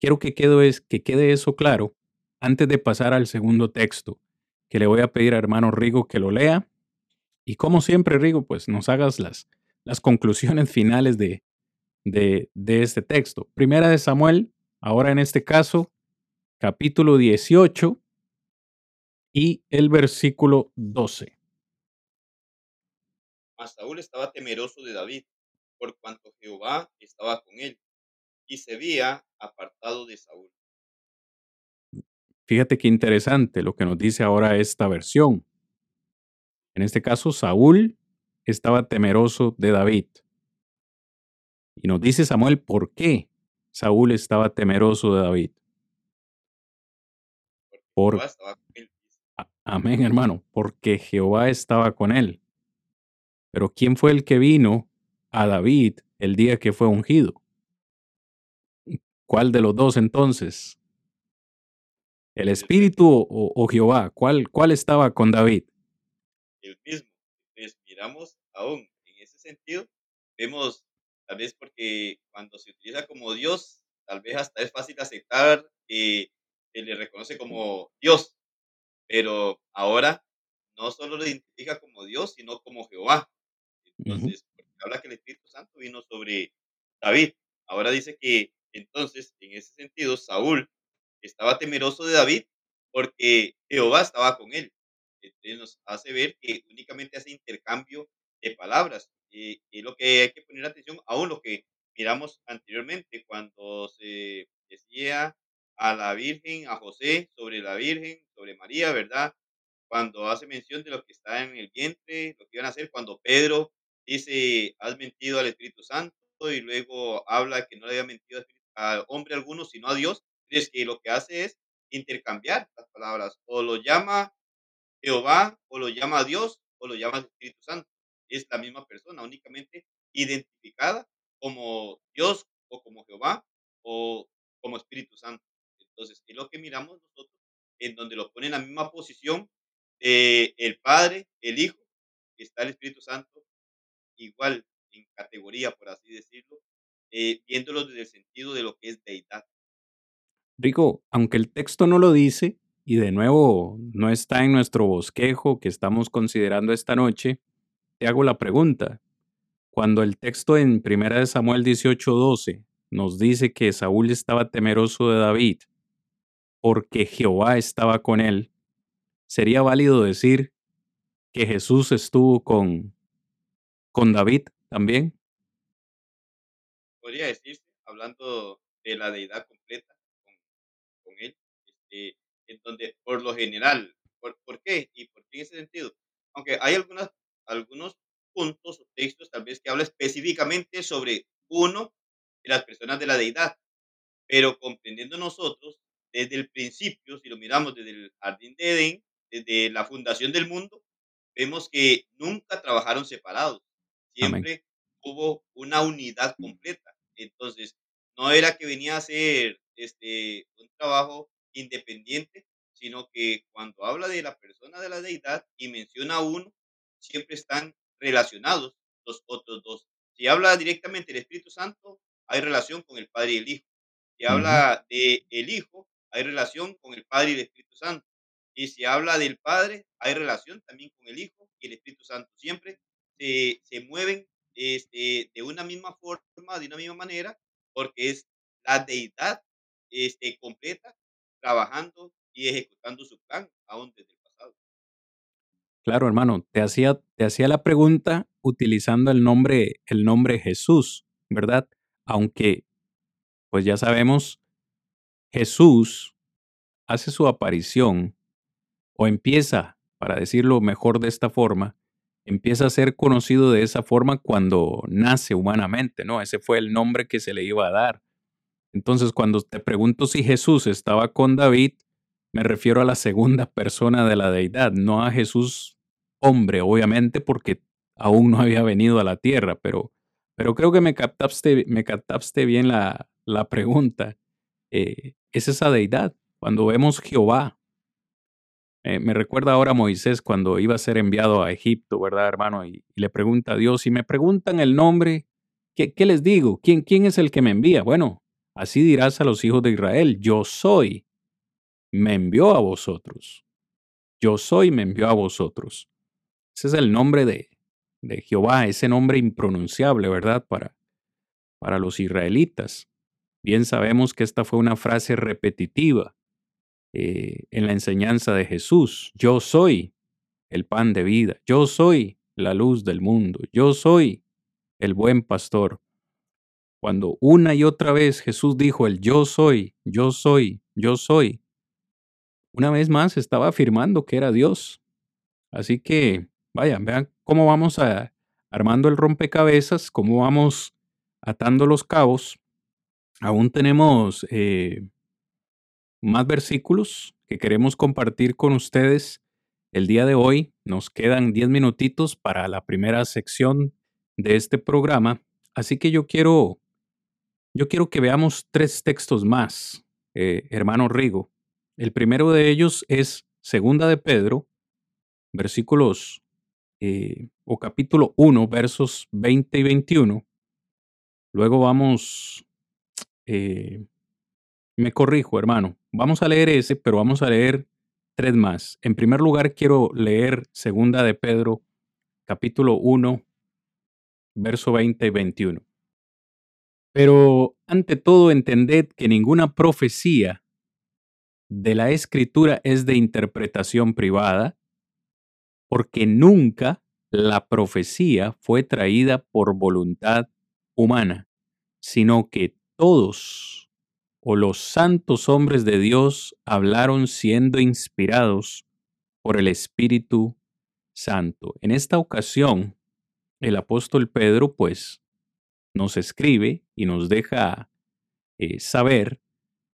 Quiero que quede, que quede eso claro antes de pasar al segundo texto, que le voy a pedir a hermano Rigo que lo lea. Y como siempre, Rigo, pues nos hagas las, las conclusiones finales de, de, de este texto. Primera de Samuel, ahora en este caso, capítulo 18, y el versículo 12. Mas Saúl estaba temeroso de David, por cuanto Jehová estaba con él, y se había apartado de Saúl. Fíjate qué interesante lo que nos dice ahora esta versión. En este caso, Saúl estaba temeroso de David. Y nos dice Samuel por qué Saúl estaba temeroso de David. Por, amén, hermano, porque Jehová estaba con él. Pero ¿quién fue el que vino a David el día que fue ungido? ¿Cuál de los dos entonces? ¿El Espíritu o, o Jehová? ¿Cuál, ¿Cuál estaba con David? el mismo. Entonces, miramos aún en ese sentido, vemos, tal vez porque cuando se utiliza como Dios, tal vez hasta es fácil aceptar que se le reconoce como Dios, pero ahora no solo lo identifica como Dios, sino como Jehová. Entonces, porque habla que el Espíritu Santo vino sobre David. Ahora dice que entonces, en ese sentido, Saúl estaba temeroso de David porque Jehová estaba con él. Entonces nos hace ver que únicamente hace intercambio de palabras. Y, y lo que hay que poner atención, aún lo que miramos anteriormente, cuando se decía a la Virgen, a José, sobre la Virgen, sobre María, ¿verdad? Cuando hace mención de lo que está en el vientre, lo que iban a hacer, cuando Pedro dice, has mentido al Espíritu Santo, y luego habla que no le había mentido a hombre alguno, sino a Dios, es que lo que hace es intercambiar las palabras, o lo llama Jehová, o lo llama Dios, o lo llama Espíritu Santo. Es la misma persona, únicamente identificada como Dios, o como Jehová, o como Espíritu Santo. Entonces, es lo que miramos nosotros, en donde lo pone en la misma posición de el Padre, el Hijo, está el Espíritu Santo, igual en categoría, por así decirlo, eh, viéndolo desde el sentido de lo que es deidad. Rico, aunque el texto no lo dice, y de nuevo no está en nuestro bosquejo que estamos considerando esta noche, te hago la pregunta. Cuando el texto en 1 Samuel 18:12 nos dice que Saúl estaba temeroso de David porque Jehová estaba con él, ¿sería válido decir que Jesús estuvo con, con David también? Podría decirse, hablando de la deidad completa con, él, este, en donde por lo general, ¿por, por qué? ¿Y por qué en ese sentido? Aunque hay algunas, algunos puntos o textos tal vez que habla específicamente sobre uno de las personas de la deidad, pero comprendiendo nosotros desde el principio, si lo miramos desde el jardín de Edén, desde la fundación del mundo, vemos que nunca trabajaron separados, Amén. siempre hubo una unidad completa. Entonces, no era que venía a hacer este, un trabajo independiente, sino que cuando habla de la persona de la deidad y menciona a uno, siempre están relacionados los otros dos. Si habla directamente del Espíritu Santo, hay relación con el Padre y el Hijo. Si habla de el Hijo, hay relación con el Padre y el Espíritu Santo. Y si habla del Padre, hay relación también con el Hijo y el Espíritu Santo. Siempre se, se mueven este, de una misma forma, de una misma manera, porque es la deidad este, completa trabajando y ejecutando su plan aún desde el. Claro, hermano, te hacía, la pregunta utilizando el nombre, el nombre Jesús, ¿verdad? Aunque, pues ya sabemos, Jesús hace su aparición o empieza, para decirlo mejor de esta forma, empieza a ser conocido de esa forma cuando nace humanamente, ¿no? Ese fue el nombre que se le iba a dar. Entonces, cuando te pregunto si Jesús estaba con David, me refiero a la segunda persona de la deidad, no a Jesús hombre, obviamente, porque aún no había venido a la tierra, pero, pero creo que me captaste, me captaste bien la, la pregunta. Eh, es esa deidad. Cuando vemos Jehová, eh, me recuerda ahora a Moisés cuando iba a ser enviado a Egipto, ¿verdad, hermano? Y, le pregunta a Dios, si me preguntan el nombre, ¿qué, ¿qué, les digo? ¿Quién, ¿Quién es el que me envía? Bueno, así dirás a los hijos de Israel, yo soy, me envió a vosotros. Yo soy, me envió a vosotros. Ese es el nombre de, de Jehová, ese nombre impronunciable, ¿verdad? Para, para los israelitas. Bien sabemos que esta fue una frase repetitiva eh, en la enseñanza de Jesús. Yo soy el pan de vida, yo soy la luz del mundo, yo soy el buen pastor. Cuando una y otra vez Jesús dijo el yo soy, yo soy, yo soy, una vez más estaba afirmando que era Dios. Así que, vayan, vean cómo vamos a, armando el rompecabezas, cómo vamos atando los cabos. Aún tenemos eh, más versículos que queremos compartir con ustedes el día de hoy. Nos quedan 10 minutitos para la primera sección de este programa, así que yo quiero, yo quiero que veamos tres textos más, eh, hermano Rigo. El primero de ellos es Segunda de Pedro, versículos eh, o capítulo 1, versos 20 y 21. Luego vamos eh, me corrijo, hermano. Vamos a leer ese, pero vamos a leer tres más. En primer lugar, quiero leer Segunda de Pedro, capítulo 1, verso 20 y 21. Pero ante todo, entended que ninguna profecía de la escritura es de interpretación privada, porque nunca la profecía fue traída por voluntad humana, sino que todos o los santos hombres de Dios hablaron siendo inspirados por el Espíritu Santo. En esta ocasión, el apóstol Pedro, pues, nos escribe y nos deja eh, saber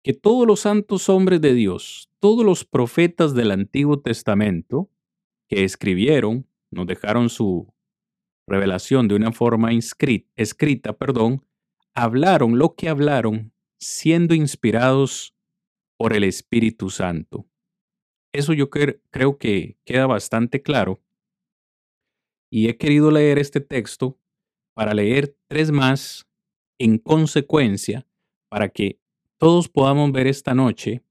que todos los santos hombres de Dios, todos los profetas del Antiguo Testamento que escribieron, nos dejaron su revelación de una forma inscrita, escrita, perdón, hablaron lo que hablaron siendo inspirados por el Espíritu Santo. Eso yo creo que queda bastante claro. Y he querido leer este texto para leer tres más en consecuencia para que todos podamos ver esta noche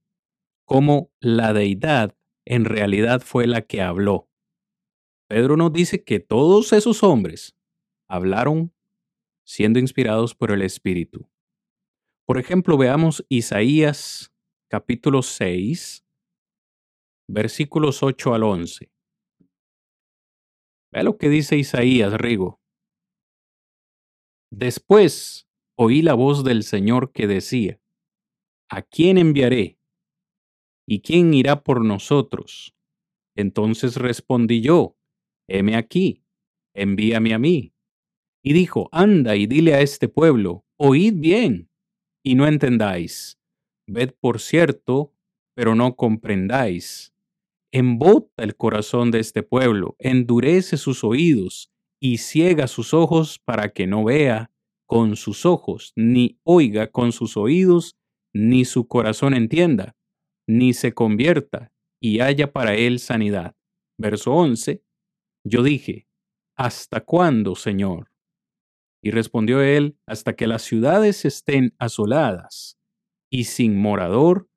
cómo la deidad en realidad fue la que habló. Pedro nos dice que todos esos hombres hablaron siendo inspirados por el Espíritu. Por ejemplo, veamos Isaías capítulo 6, versículos 8 al 11. Vea lo que dice Isaías, Rigo. Después oí la voz del Señor que decía, ¿A quién enviaré? ¿Y quién irá por nosotros? Entonces respondí yo, heme aquí, envíame a mí. Y dijo, anda y dile a este pueblo, oíd bien y no entendáis. Ved por cierto, pero no comprendáis. Embota el corazón de este pueblo, endurece sus oídos y ciega sus ojos para que no vea con sus ojos, ni oiga con sus oídos, ni su corazón entienda, ni se convierta y haya para él sanidad. Verso 11. Yo dije, ¿hasta cuándo, Señor? Y respondió él, hasta que las ciudades estén asoladas y sin morador,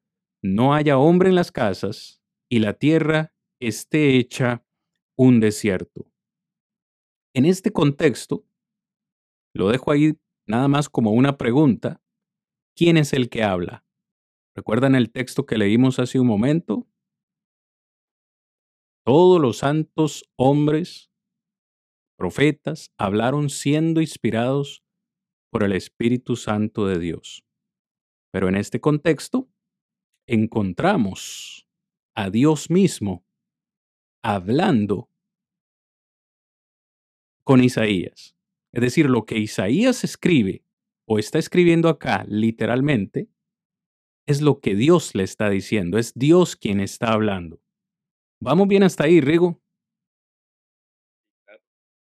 no haya hombre en las casas, y la tierra esté hecha un desierto. En este contexto, lo dejo ahí nada más como una pregunta. ¿Quién es el que habla? ¿Recuerdan el texto que leímos hace un momento? Todos los santos hombres, profetas, hablaron siendo inspirados por el Espíritu Santo de Dios. Pero en este contexto encontramos a Dios mismo hablando con Isaías. Es decir, lo que Isaías escribe o está escribiendo acá literalmente es lo que Dios le está diciendo, es Dios quien está hablando. ¿Vamos bien hasta ahí, Rigo?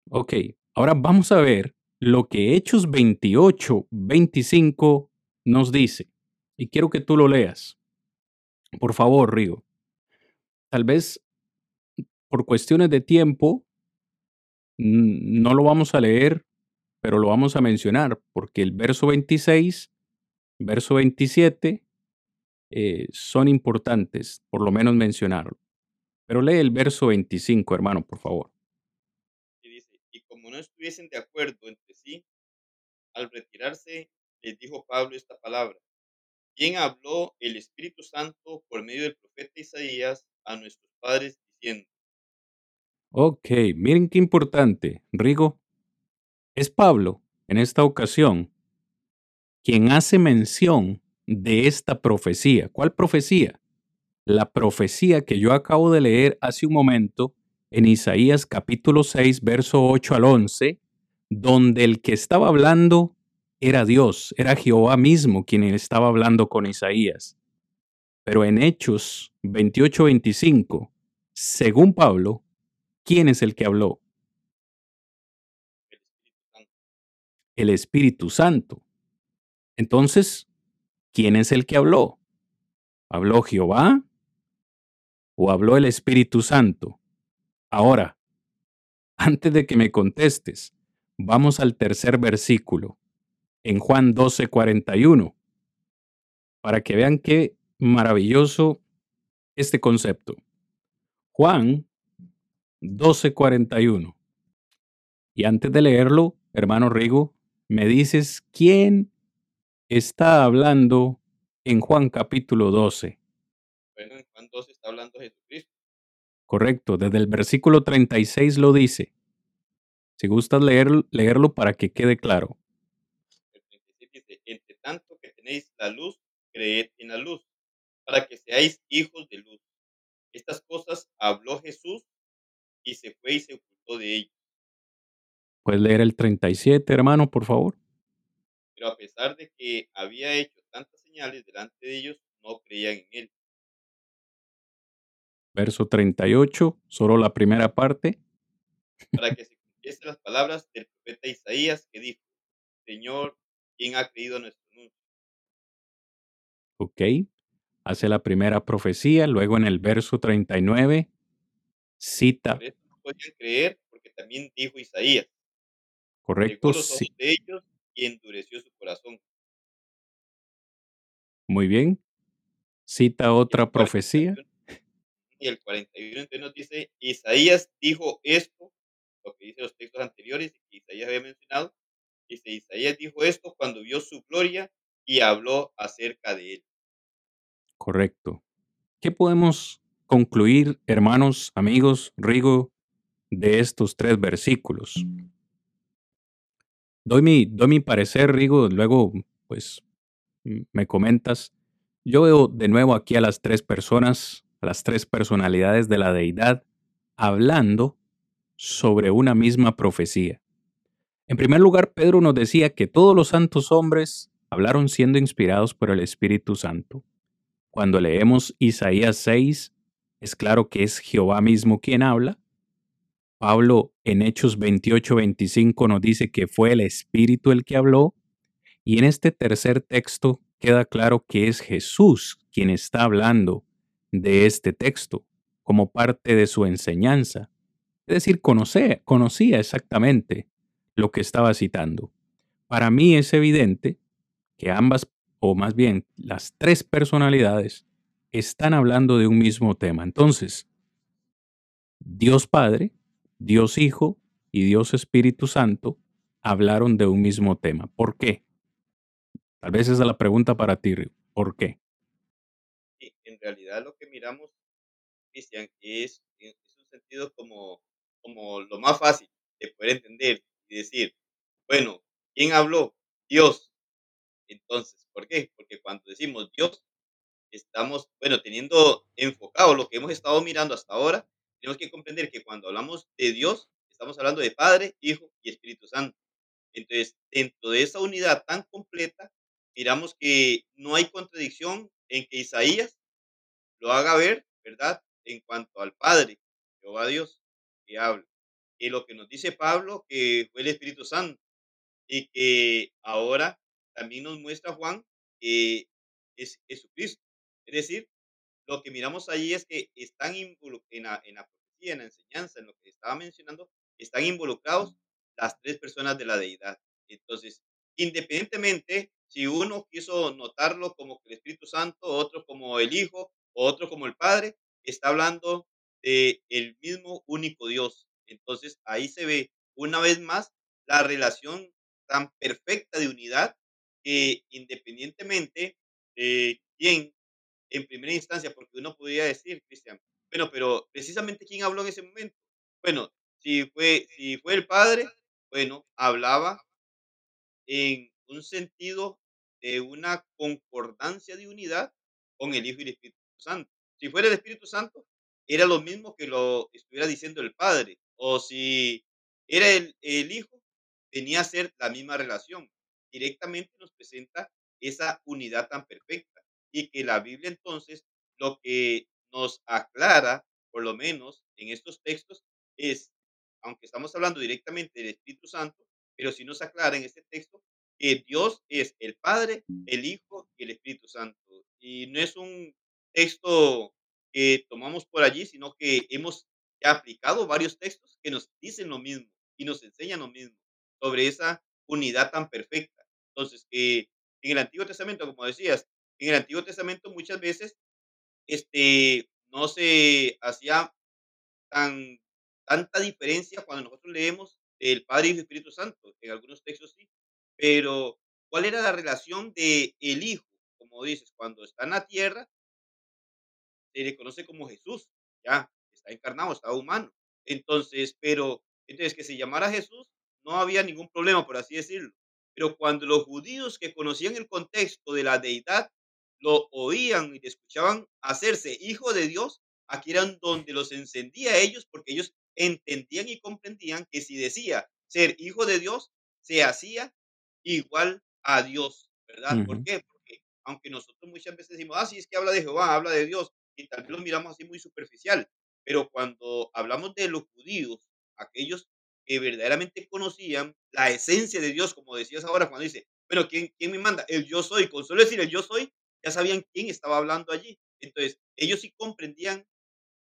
Ok, ahora vamos a ver lo que Hechos 28, 25 nos dice. Y quiero que tú lo leas. Por favor, Rigo. Tal vez por cuestiones de tiempo no lo vamos a leer, pero lo vamos a mencionar, porque el verso 26, verso 27 eh, son importantes, por lo menos mencionarlo. Pero lee el verso 25, hermano, por favor. Y dice, y como no estuviesen de acuerdo entre sí, al retirarse, les dijo Pablo esta palabra. ¿Quién habló el Espíritu Santo por medio del profeta Isaías a nuestros padres diciendo? Ok, miren qué importante, Rigo. Es Pablo, en esta ocasión, quien hace mención de esta profecía. ¿Cuál profecía? La profecía que yo acabo de leer hace un momento en Isaías capítulo 6, verso 8 al 11, donde el que estaba hablando era Dios, era Jehová mismo quien estaba hablando con Isaías. Pero en Hechos 28-25, según Pablo, ¿quién es el que habló? El Espíritu Santo. Entonces, ¿quién es el que habló? ¿Habló Jehová o habló el Espíritu Santo? Ahora, antes de que me contestes, vamos al tercer versículo en Juan 12, 41, para que vean qué maravilloso este concepto. Juan 12, 41. Y antes de leerlo, hermano Rigo, me dices quién está hablando en Juan capítulo 12. Bueno, en Juan 12 está hablando Jesucristo. Correcto, desde el versículo 36 lo dice. Si gustas leer, leerlo para que quede claro entre tanto que tenéis la luz, creed en la luz, para que seáis hijos de luz. Estas cosas habló Jesús y se fue y se ocultó de ellos. ¿Puedes leer el 37, hermano, por favor? Pero a pesar de que había hecho tantas señales delante de ellos, no creían en él. Verso 38, solo la primera parte. Para que se cumpliesen las palabras del profeta Isaías que dijo, Señor, ¿Quién ha creído nuestro anuncio? Ok. Hace la primera profecía, luego en el verso 39 cita. Por no podían creer porque también dijo Isaías. Correcto. sí. de ellos y endureció su corazón. Muy bien. Cita otra profecía. Y el 41 entonces nos dice, Isaías dijo esto, lo que dice los textos anteriores que Isaías había mencionado, Dice, Isaías dijo esto cuando vio su gloria y habló acerca de él. Correcto. ¿Qué podemos concluir, hermanos, amigos, Rigo, de estos tres versículos? Doy mi, doy mi parecer, Rigo, luego, pues, me comentas. Yo veo de nuevo aquí a las tres personas, a las tres personalidades de la deidad, hablando sobre una misma profecía. En primer lugar, Pedro nos decía que todos los santos hombres hablaron siendo inspirados por el Espíritu Santo. Cuando leemos Isaías 6, es claro que es Jehová mismo quien habla. Pablo en Hechos 28-25 nos dice que fue el Espíritu el que habló. Y en este tercer texto queda claro que es Jesús quien está hablando de este texto como parte de su enseñanza. Es decir, conocía exactamente lo que estaba citando. Para mí es evidente que ambas, o más bien las tres personalidades, están hablando de un mismo tema. Entonces, Dios Padre, Dios Hijo, y Dios Espíritu Santo hablaron de un mismo tema. ¿Por qué? Tal vez esa es la pregunta para ti, ¿por qué? en realidad lo que miramos, Cristian, es, es un sentido como, como lo más fácil de poder entender y decir, bueno, ¿quién habló? Dios. Entonces, ¿por qué? Porque cuando decimos Dios, estamos, bueno, teniendo enfocado lo que hemos estado mirando hasta ahora, tenemos que comprender que cuando hablamos de Dios, estamos hablando de Padre, Hijo y Espíritu Santo. Entonces, dentro de esa unidad tan completa, miramos que no hay contradicción en que Isaías lo haga ver, ¿verdad? En cuanto al Padre, Jehová Dios, que habla. Y lo que nos dice Pablo, que fue el Espíritu Santo, y que ahora también nos muestra Juan que es Jesucristo. Es decir, lo que miramos allí es que están en la, en la profecía, en la enseñanza, en lo que estaba mencionando, están involucrados las tres personas de la deidad. Entonces, independientemente si uno quiso notarlo como el Espíritu Santo, otro como el Hijo, otro como el Padre, está hablando de el mismo único Dios. Entonces, ahí se ve una vez más la relación tan perfecta de unidad que independientemente de quién en primera instancia, porque uno podría decir, Cristian, bueno, pero precisamente quién habló en ese momento. Bueno, si fue, si fue el Padre, bueno, hablaba en un sentido de una concordancia de unidad con el Hijo y el Espíritu Santo. Si fuera el Espíritu Santo, era lo mismo que lo estuviera diciendo el Padre. O si era el, el Hijo, tenía a ser la misma relación. Directamente nos presenta esa unidad tan perfecta. Y que la Biblia entonces lo que nos aclara, por lo menos en estos textos, es, aunque estamos hablando directamente del Espíritu Santo, pero si nos aclara en este texto que Dios es el Padre, el Hijo y el Espíritu Santo. Y no es un texto que tomamos por allí, sino que hemos aplicado varios textos que nos dicen lo mismo y nos enseñan lo mismo sobre esa unidad tan perfecta. Entonces, en el Antiguo Testamento, como decías, en el Antiguo Testamento muchas veces este, no se hacía tan, tanta diferencia cuando nosotros leemos el Padre y el Espíritu Santo. En algunos textos sí. Pero, ¿cuál era la relación de el Hijo? Como dices, cuando está en la tierra, se le conoce como Jesús, ya, está encarnado, está humano. Entonces, pero, entonces que se llamara Jesús, no había ningún problema, por así decirlo. Pero cuando los judíos que conocían el contexto de la deidad lo oían y le escuchaban hacerse hijo de Dios, aquí eran donde los encendía a ellos, porque ellos entendían y comprendían que si decía ser hijo de Dios, se hacía igual a Dios, ¿verdad? ¿Por qué? Porque aunque nosotros muchas veces decimos, ah, sí, es que habla de Jehová, habla de Dios, y tal vez lo miramos así muy superficial, pero cuando hablamos de los judíos, aquellos que verdaderamente conocían la esencia de Dios, como decías ahora cuando dice, pero ¿quién, quién me manda? El yo soy, con solo decir el yo soy, ya sabían quién estaba hablando allí. Entonces, ellos sí comprendían,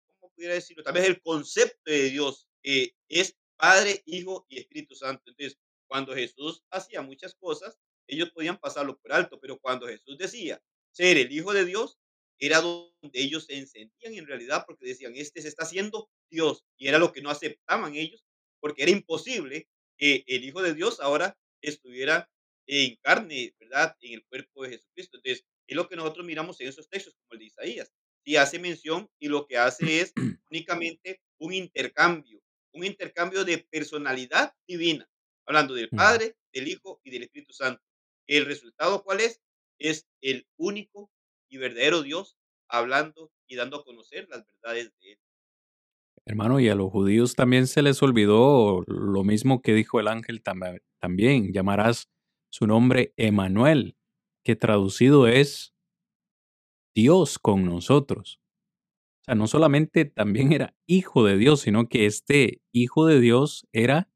¿cómo pudiera decirlo? Tal vez el concepto de Dios, que es Padre, Hijo y Espíritu Santo. Entonces, cuando Jesús hacía muchas cosas, ellos podían pasarlo por alto, pero cuando Jesús decía ser el Hijo de Dios, era donde ellos se encendían en realidad porque decían, este se está haciendo Dios, y era lo que no aceptaban ellos, porque era imposible que el Hijo de Dios ahora estuviera en carne, ¿verdad? En el cuerpo de Jesucristo. Entonces, es lo que nosotros miramos en esos textos, como el de Isaías. Y hace mención y lo que hace es únicamente un intercambio, un intercambio de personalidad divina, hablando del Padre, del Hijo y del Espíritu Santo. ¿El resultado cuál es? Es el único y verdadero Dios hablando y dando a conocer las verdades de Él. Hermano, y a los judíos también se les olvidó lo mismo que dijo el ángel también, llamarás su nombre Emanuel, que traducido es Dios con nosotros. O sea, no solamente también era hijo de Dios, sino que este hijo de Dios era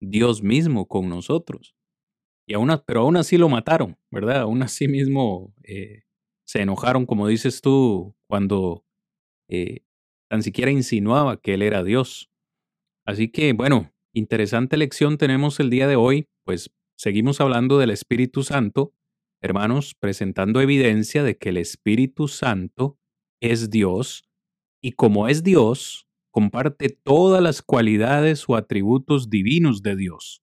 Dios mismo con nosotros. Y aún, pero aún así lo mataron, ¿verdad? Aún así mismo eh, se enojaron, como dices tú, cuando eh, tan siquiera insinuaba que él era Dios. Así que, bueno, interesante lección tenemos el día de hoy, pues seguimos hablando del Espíritu Santo, hermanos, presentando evidencia de que el Espíritu Santo es Dios, y como es Dios, comparte todas las cualidades o atributos divinos de Dios.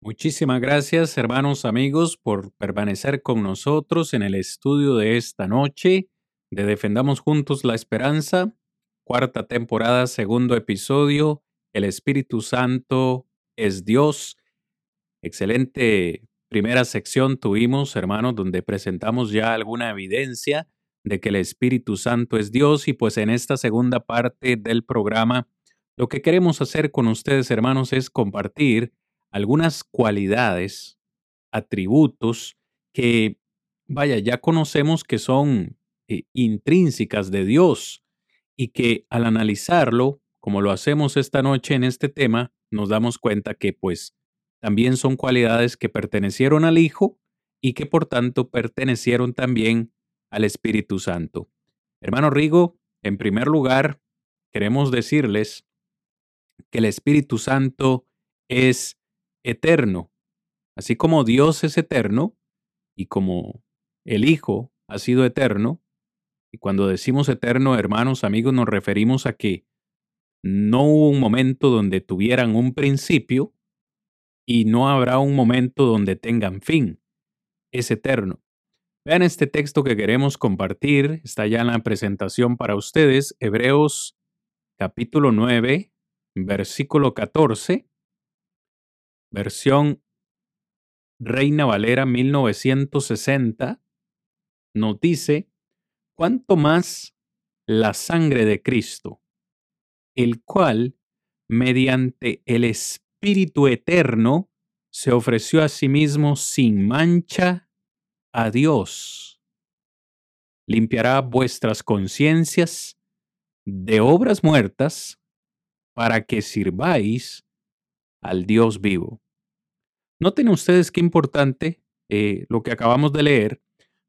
Muchísimas gracias, hermanos amigos, por permanecer con nosotros en el estudio de esta noche de Defendamos Juntos la Esperanza, cuarta temporada, segundo episodio, El Espíritu Santo es Dios. Excelente primera sección tuvimos, hermanos, donde presentamos ya alguna evidencia de que el Espíritu Santo es Dios y pues en esta segunda parte del programa lo que queremos hacer con ustedes, hermanos, es compartir algunas cualidades, atributos que, vaya, ya conocemos que son eh, intrínsecas de Dios y que al analizarlo, como lo hacemos esta noche en este tema, nos damos cuenta que pues también son cualidades que pertenecieron al Hijo y que por tanto pertenecieron también al Espíritu Santo. Hermano Rigo, en primer lugar, queremos decirles que el Espíritu Santo es eterno. Así como Dios es eterno y como el Hijo ha sido eterno, y cuando decimos eterno, hermanos, amigos, nos referimos a que no hubo un momento donde tuvieran un principio y no habrá un momento donde tengan fin. Es eterno. Vean este texto que queremos compartir, está ya en la presentación para ustedes, Hebreos capítulo 9, versículo 14 versión Reina Valera 1960, nos dice, cuanto más la sangre de Cristo, el cual, mediante el Espíritu Eterno, se ofreció a sí mismo sin mancha a Dios. Limpiará vuestras conciencias de obras muertas para que sirváis al Dios vivo. Noten ustedes qué importante eh, lo que acabamos de leer,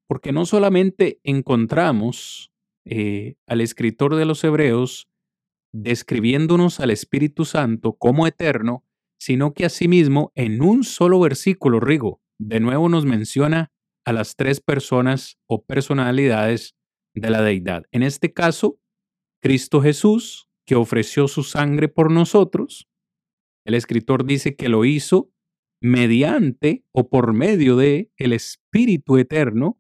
porque no solamente encontramos eh, al escritor de los Hebreos describiéndonos al Espíritu Santo como eterno, sino que asimismo en un solo versículo, Rigo, de nuevo nos menciona a las tres personas o personalidades de la deidad. En este caso, Cristo Jesús, que ofreció su sangre por nosotros, el escritor dice que lo hizo mediante o por medio de el Espíritu Eterno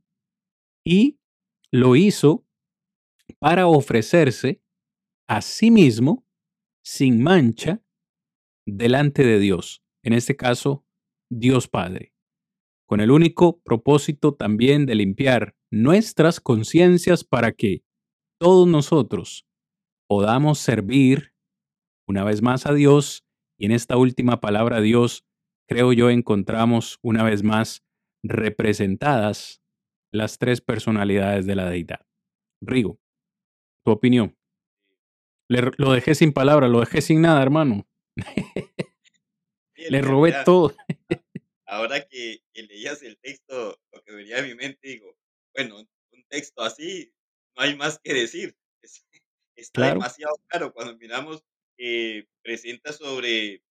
y lo hizo para ofrecerse a sí mismo sin mancha delante de Dios, en este caso Dios Padre, con el único propósito también de limpiar nuestras conciencias para que todos nosotros podamos servir una vez más a Dios y en esta última palabra Dios, creo yo, encontramos una vez más representadas las tres personalidades de la deidad. Rigo, tu opinión. lo dejé sin palabra, lo dejé sin nada, hermano. Le robé todo. Ahora que, leías el texto, lo que venía a mi mente, digo, bueno, un texto así, no hay más que decir. está demasiado claro cuando miramos eh, presenta sobre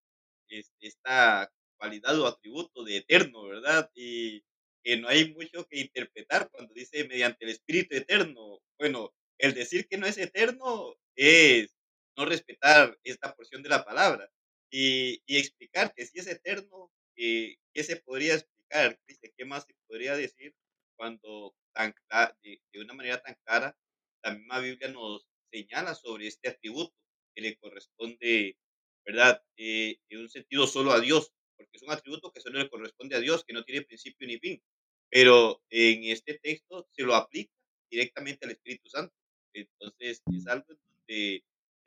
esta cualidad o atributo de eterno, ¿verdad? Y que no hay mucho que interpretar cuando dice mediante el Espíritu Eterno. Bueno, el decir que no es eterno es no respetar esta porción de la palabra y, explicar que si es eterno, eh, ¿qué se podría explicar? ¿Qué más se podría decir cuando tan, de, de una manera tan clara la misma Biblia nos señala sobre este atributo? que le corresponde, ¿verdad? Eh, en un sentido solo a Dios, porque es un atributo que solo le corresponde a Dios, que no tiene principio ni fin. Pero en este texto se lo aplica directamente al Espíritu Santo. Entonces es algo donde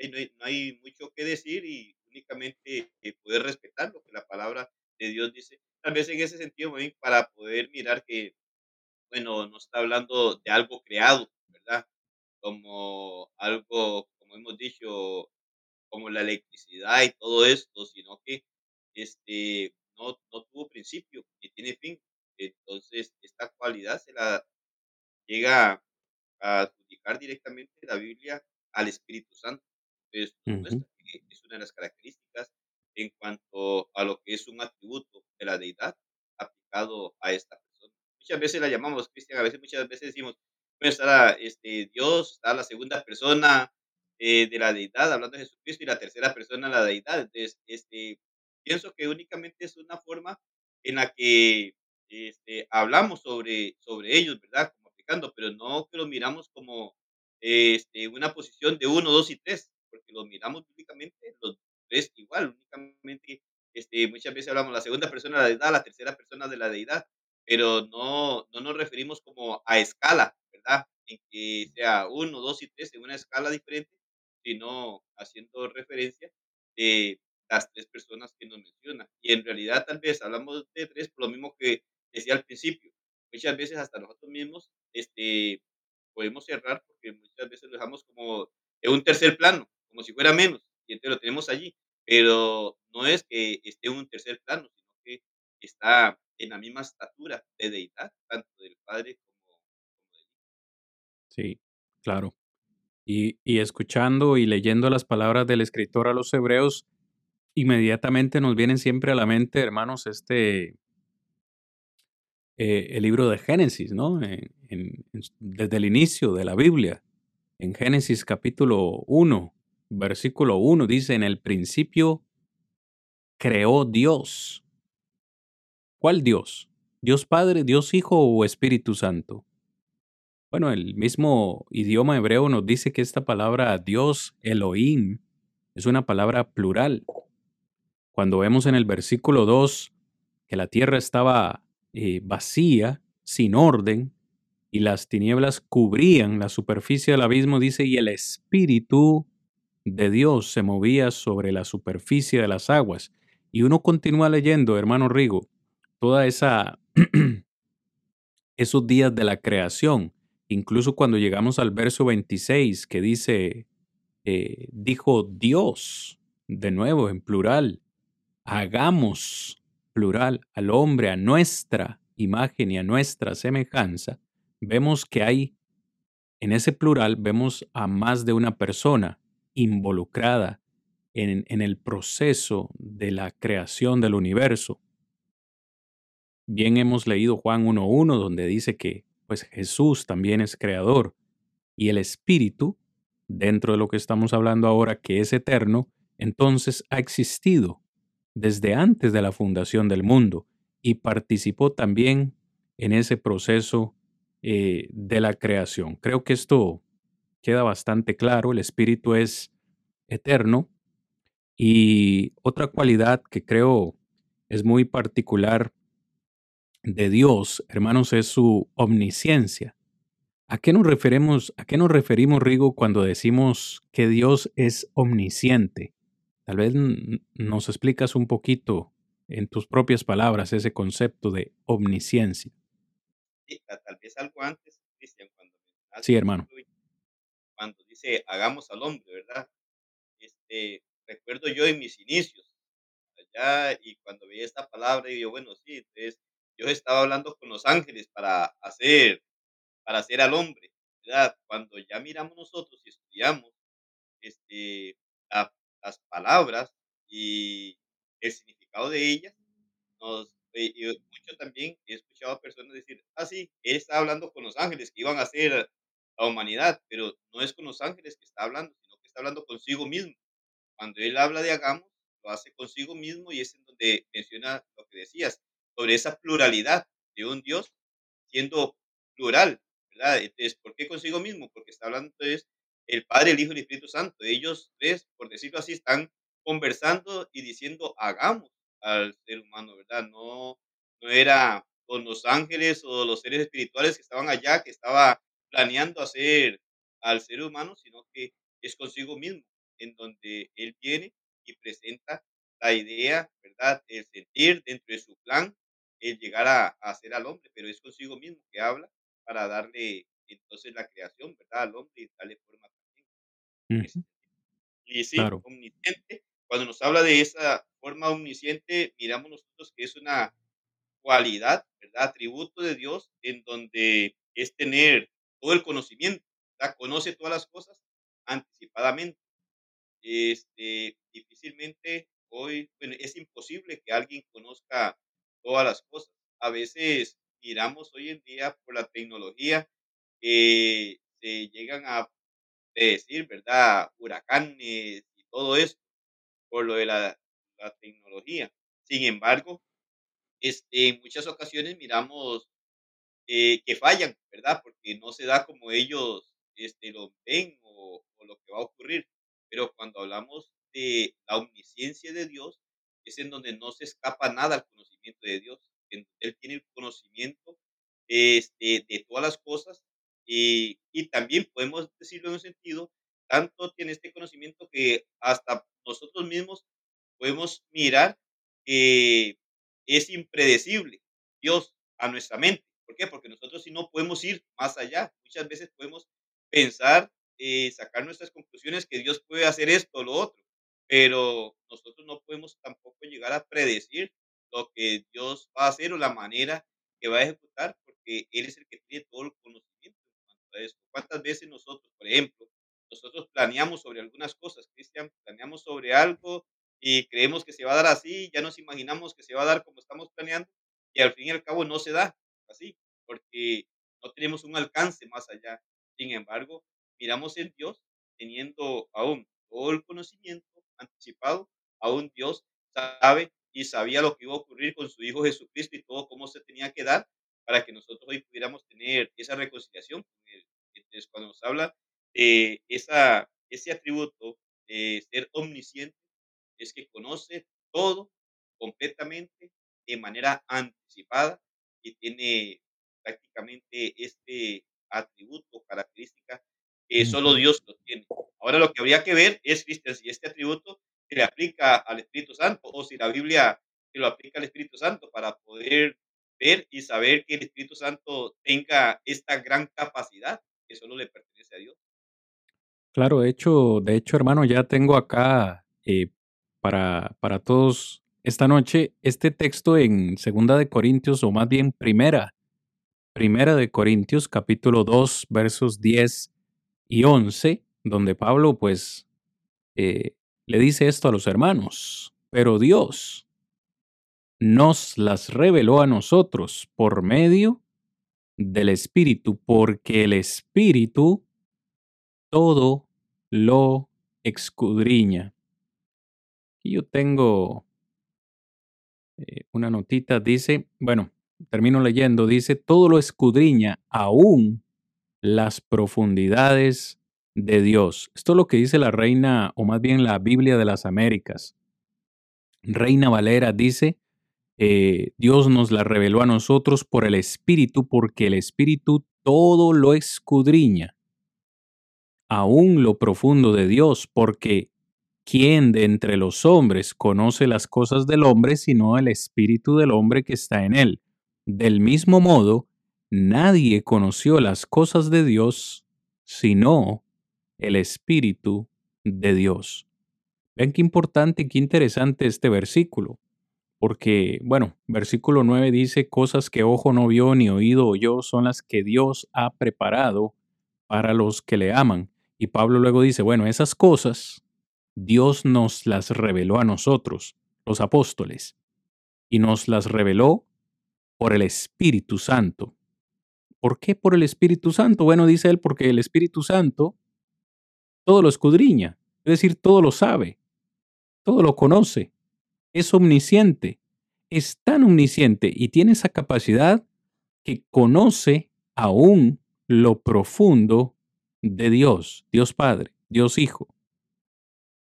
no, hay, mucho que decir y únicamente eh, poder respetar lo que la palabra de Dios dice. Tal vez en ese sentido, para poder mirar que, bueno, no está hablando de algo creado, ¿verdad? Como algo, como hemos dicho, como la electricidad y todo esto, sino que este, no, no tuvo principio ni tiene fin. Entonces, esta cualidad se la llega a adjudicar directamente la Biblia al Espíritu Santo. Entonces, es una de las características en cuanto a lo que es un atributo de la deidad aplicado a esta persona. Muchas veces la llamamos Cristian, a veces muchas veces decimos, pues está este, Dios, está la segunda persona eh, de la deidad, hablando de Jesucristo, y la tercera persona la deidad. Entonces, este, pienso que únicamente es una forma en la que este, hablamos sobre, sobre ellos, ¿verdad? Como aplicando, pero no que lo miramos como este, una posición de uno, dos y tres, porque lo miramos bíblicamente los tres igual, únicamente este, muchas veces hablamos la segunda persona de la deidad, la tercera persona de la deidad, pero no, no nos referimos como a escala, ¿verdad? En que sea uno, dos y tres en una escala diferente, sino haciendo referencia de las tres personas que nos menciona. Y en realidad tal vez hablamos de tres por lo mismo que decía al principio. Muchas veces hasta nosotros mismos este, podemos cerrar porque muchas veces lo dejamos como en un tercer plano, como si fuera menos, y entonces lo tenemos allí. Pero no es que esté en un tercer plano, sino que está en la misma estatura de deidad, tanto del Padre como, como del. Sí, claro. Y, y escuchando y leyendo las palabras del escritor a los hebreos, inmediatamente nos vienen siempre a la mente, hermanos, este, eh, el libro de Génesis, ¿no? En- desde el inicio de la Biblia. En Génesis capítulo 1, versículo 1, dice, en el principio creó Dios. ¿Cuál Dios? ¿Dios Padre, Dios Hijo o Espíritu Santo? Bueno, el mismo idioma hebreo nos dice que esta palabra Dios, Elohim, es una palabra plural. Cuando vemos en el versículo 2 que la tierra estaba eh, vacía, sin orden, y las tinieblas cubrían la superficie del abismo, dice, y el Espíritu de Dios se movía sobre la superficie de las aguas. Y uno continúa leyendo, hermano Rigo, toda esa esos días de la creación, incluso cuando llegamos al verso 26 que dice, eh, dijo Dios, de nuevo en plural, hagamos plural al hombre a nuestra imagen y a nuestra semejanza, vemos que hay, en ese plural, vemos a más de una persona involucrada en, el proceso de la creación del universo. Bien hemos leído Juan 1.1, donde dice que pues Jesús también es creador y el Espíritu, dentro de lo que estamos hablando ahora, que es eterno, entonces ha existido desde antes de la fundación del mundo y participó también en ese proceso eh, de la creación. Creo que esto queda bastante claro. El Espíritu es eterno y otra cualidad que creo es muy particular de Dios, hermanos, es su omnisciencia. ¿A qué nos referimos, a qué nos referimos, Rigo, cuando decimos que Dios es omnisciente? Tal vez nos explicas un poquito en tus propias palabras ese concepto de omnisciencia. Sí, ta- tal vez algo antes, Cristian, cuando mencionabas Sí, hermano. Cuando dice hagamos al hombre, ¿verdad? Este, recuerdo yo en mis inicios, allá, y cuando veía esta palabra, y yo, bueno, sí, entonces Dios estaba hablando con los ángeles para hacer, para hacer al hombre, ¿verdad? Cuando ya miramos nosotros y estudiamos este, la- las palabras y el significado de ellas, nos, eh, yo mucho también he escuchado a personas decir, ah, sí, él está hablando con los ángeles que iban a ser la humanidad, pero no es con los ángeles que está hablando, sino que está hablando consigo mismo. Cuando él habla de hagamos, lo hace consigo mismo y es en donde menciona lo que decías, sobre esa pluralidad de un Dios siendo plural, ¿verdad? Entonces, ¿por qué consigo mismo? Porque está hablando entonces el Padre, el Hijo y el Espíritu Santo. Ellos tres, por decirlo así, están conversando y diciendo hagamos al ser humano, ¿verdad? No, no era con los ángeles o los seres espirituales que estaban allá, que estaba planeando hacer al ser humano, sino que es consigo mismo, en donde Él viene y presenta la idea, ¿verdad? El sentir dentro de su plan, el llegar a, a hacer al hombre, pero es consigo mismo que habla para darle entonces la creación, ¿verdad? Al hombre y darle forma también. ese Ujú, y sí, Claro. omnisciente, cuando nos habla de esa forma omnisciente, miramos nosotros que es una cualidad, ¿verdad? Atributo de Dios en donde es tener todo el conocimiento, ¿verdad? Conoce todas las cosas anticipadamente. Este, difícilmente hoy, bueno, es imposible que alguien conozca todas las cosas. A veces miramos hoy en día por la tecnología que se llegan a decir, ¿verdad? Huracanes y todo eso, por lo de la, la tecnología. Sin embargo, este, en muchas ocasiones miramos eh, que fallan, ¿verdad? Porque no se da como ellos este, lo ven o, o lo que va a ocurrir. Pero cuando hablamos de la omnisciencia de Dios, es en donde no se escapa nada al conocimiento de Dios. Él tiene el conocimiento este, de todas las cosas y, y también podemos decirlo en un sentido, tanto tiene este conocimiento que hasta nosotros mismos podemos mirar que es impredecible Dios a nuestra mente. ¿Por qué? Porque nosotros si no podemos ir más allá. Muchas veces podemos pensar, eh, sacar nuestras conclusiones que Dios puede hacer esto o lo otro, pero nosotros no podemos tampoco llegar a predecir lo que Dios va a hacer o la manera que va a ejecutar, porque Él es el que tiene todo el conocimiento en cuanto a. ¿Cuántas veces nosotros, por ejemplo, nosotros planeamos sobre algunas cosas, Cristian, planeamos sobre algo y creemos que se va a dar así, ya nos imaginamos que se va a dar como estamos planeando y al fin y al cabo no se da así, porque no tenemos un alcance más allá. Sin embargo, miramos en Dios teniendo aún todo el conocimiento anticipado, aún Dios sabe y sabía lo que iba a ocurrir con su Hijo Jesucristo y todo cómo se tenía que dar para que nosotros hoy pudiéramos tener esa reconciliación. Entonces, cuando nos habla de esa, ese atributo de ser omnisciente, es que conoce todo completamente de manera anticipada y tiene prácticamente este atributo, característica que solo Dios lo tiene. Ahora lo que habría que ver es, Cristian, si este atributo se le aplica al Espíritu Santo o si la Biblia se lo aplica al Espíritu Santo para poder ver y saber que el Espíritu Santo tenga esta gran capacidad que solo le pertenece a Dios. Claro, de hecho, de hecho, hermano, ya tengo acá eh, para, para todos esta noche este texto en Segunda de Corintios, o más bien Primera, Primera de Corintios, capítulo 2, versos 10 y 11, donde Pablo, pues, eh, le dice esto a los hermanos, pero Dios nos las reveló a nosotros por medio del Espíritu, porque el Espíritu todo lo escudriña. Y yo tengo eh, una notita, dice, bueno, termino leyendo, dice, todo lo escudriña, aún las profundidades de Dios. Esto es lo que dice la reina, o más bien la Biblia de las Américas. Reina Valera dice, eh, Dios nos la reveló a nosotros por el Espíritu, porque el Espíritu todo lo escudriña, aún lo profundo de Dios, porque ¿quién de entre los hombres conoce las cosas del hombre sino el Espíritu del hombre que está en él? Del mismo modo, nadie conoció las cosas de Dios sino el Espíritu de Dios. Vean qué importante y qué interesante este versículo, porque, bueno, versículo 9 dice, cosas que ojo no vio ni oído oyó son las que Dios ha preparado para los que le aman. Y Pablo luego dice, bueno, esas cosas Dios nos las reveló a nosotros, los apóstoles, y nos las reveló por el Espíritu Santo. ¿Por qué por el Espíritu Santo? Bueno, dice él, porque el Espíritu Santo todo lo escudriña, es decir, todo lo sabe, todo lo conoce, es omnisciente, es tan omnisciente y tiene esa capacidad que conoce aún lo profundo de Dios, Dios Padre, Dios Hijo.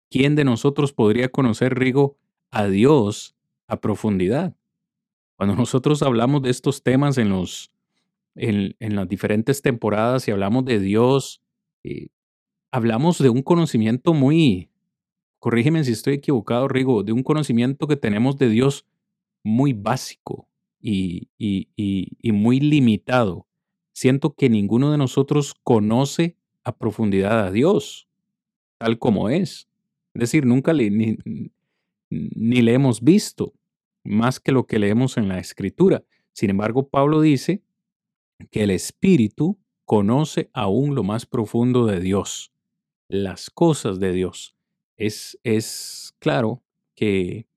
¿Quién de nosotros podría conocer, Rigo, a Dios a profundidad? Cuando nosotros hablamos de estos temas en, los, en, las diferentes temporadas y hablamos de Dios, eh, hablamos de un conocimiento muy, corrígeme si estoy equivocado, Rigo, de un conocimiento que tenemos de Dios muy básico y, y, muy limitado. Siento que ninguno de nosotros conoce a profundidad a Dios, tal como es. Es decir, nunca le, ni, ni le hemos visto más que lo que leemos en la Escritura. Sin embargo, Pablo dice que el Espíritu conoce aún lo más profundo de Dios las cosas de Dios. Es, es claro que,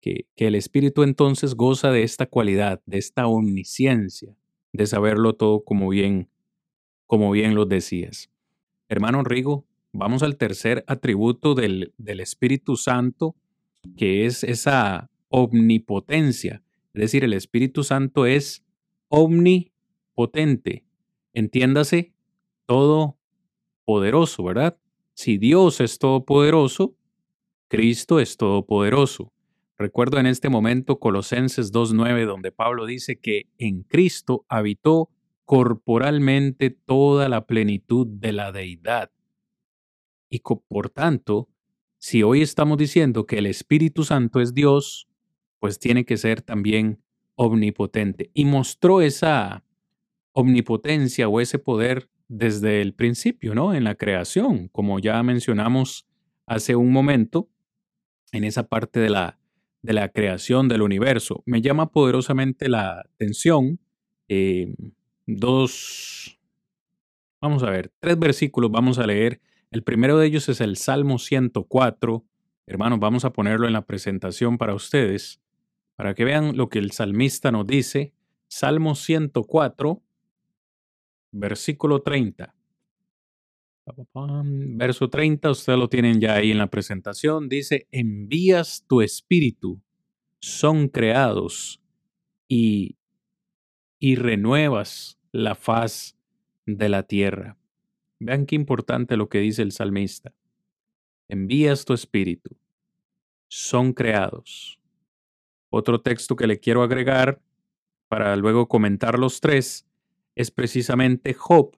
que, el Espíritu entonces goza de esta cualidad, de esta omnisciencia, de saberlo todo como bien, como bien lo decías. hermano Rigo, vamos al tercer atributo del, del Espíritu Santo, que es esa omnipotencia. Es decir, el Espíritu Santo es omnipotente. Entiéndase, todo poderoso, ¿verdad? Si Dios es todopoderoso, Cristo es todopoderoso. Recuerdo en este momento Colosenses 2.9, donde Pablo dice que en Cristo habitó corporalmente toda la plenitud de la deidad. Y por tanto, si hoy estamos diciendo que el Espíritu Santo es Dios, pues tiene que ser también omnipotente. Y mostró esa omnipotencia o ese poder desde el principio, ¿no? En la creación, como ya mencionamos hace un momento, en esa parte de la, de la creación del universo. Me llama poderosamente la atención eh, dos, vamos a ver, tres versículos vamos a leer. El primero de ellos es el Salmo 104. Hermanos, vamos a ponerlo en la presentación para ustedes, para que vean lo que el salmista nos dice. Salmo 104, versículo 30. Verso 30, ustedes lo tienen ya ahí en la presentación. Dice, envías tu espíritu, son creados y, y renuevas la faz de la tierra. Vean qué importante lo que dice el salmista. Envías tu espíritu, son creados. Otro texto que le quiero agregar para luego comentar los tres es precisamente Job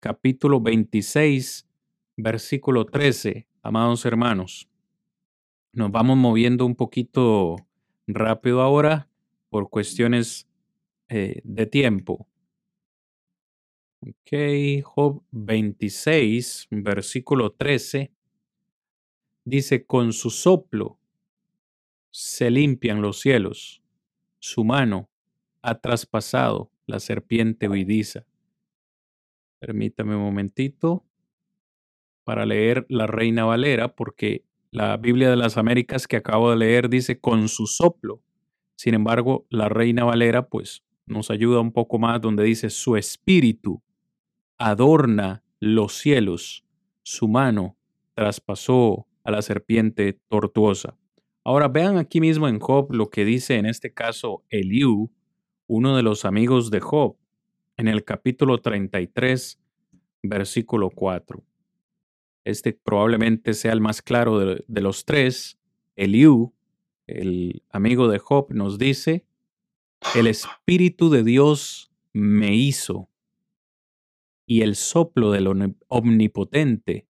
capítulo 26, versículo 13, amados hermanos. Nos vamos moviendo un poquito rápido ahora por cuestiones eh, de tiempo. Ok, Job 26, versículo 13, dice, con su soplo se limpian los cielos, su mano ha traspasado la serpiente huidiza. Permítame un momentito para leer la Reina Valera, porque la Biblia de las Américas que acabo de leer dice con su soplo. Sin embargo, la Reina Valera pues nos ayuda un poco más donde dice su espíritu adorna los cielos, su mano traspasó a la serpiente tortuosa. Ahora vean aquí mismo en Job lo que dice en este caso Eliú, uno de los amigos de Job en el capítulo 33, versículo 4. Este probablemente sea el más claro de, los tres. Eliú, el amigo de Job, nos dice, el Espíritu de Dios me hizo y el soplo del Omnipotente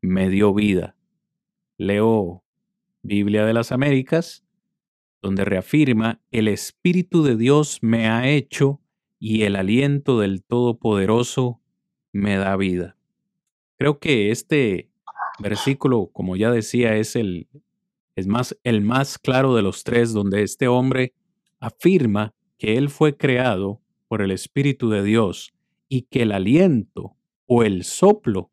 me dio vida. Leo Biblia de las Américas, donde reafirma, el Espíritu de Dios me ha hecho y el aliento del Todopoderoso me da vida. Creo que este versículo, como ya decía, es el, es más, el más claro de los tres, donde este hombre afirma que él fue creado por el Espíritu de Dios y que el aliento o el soplo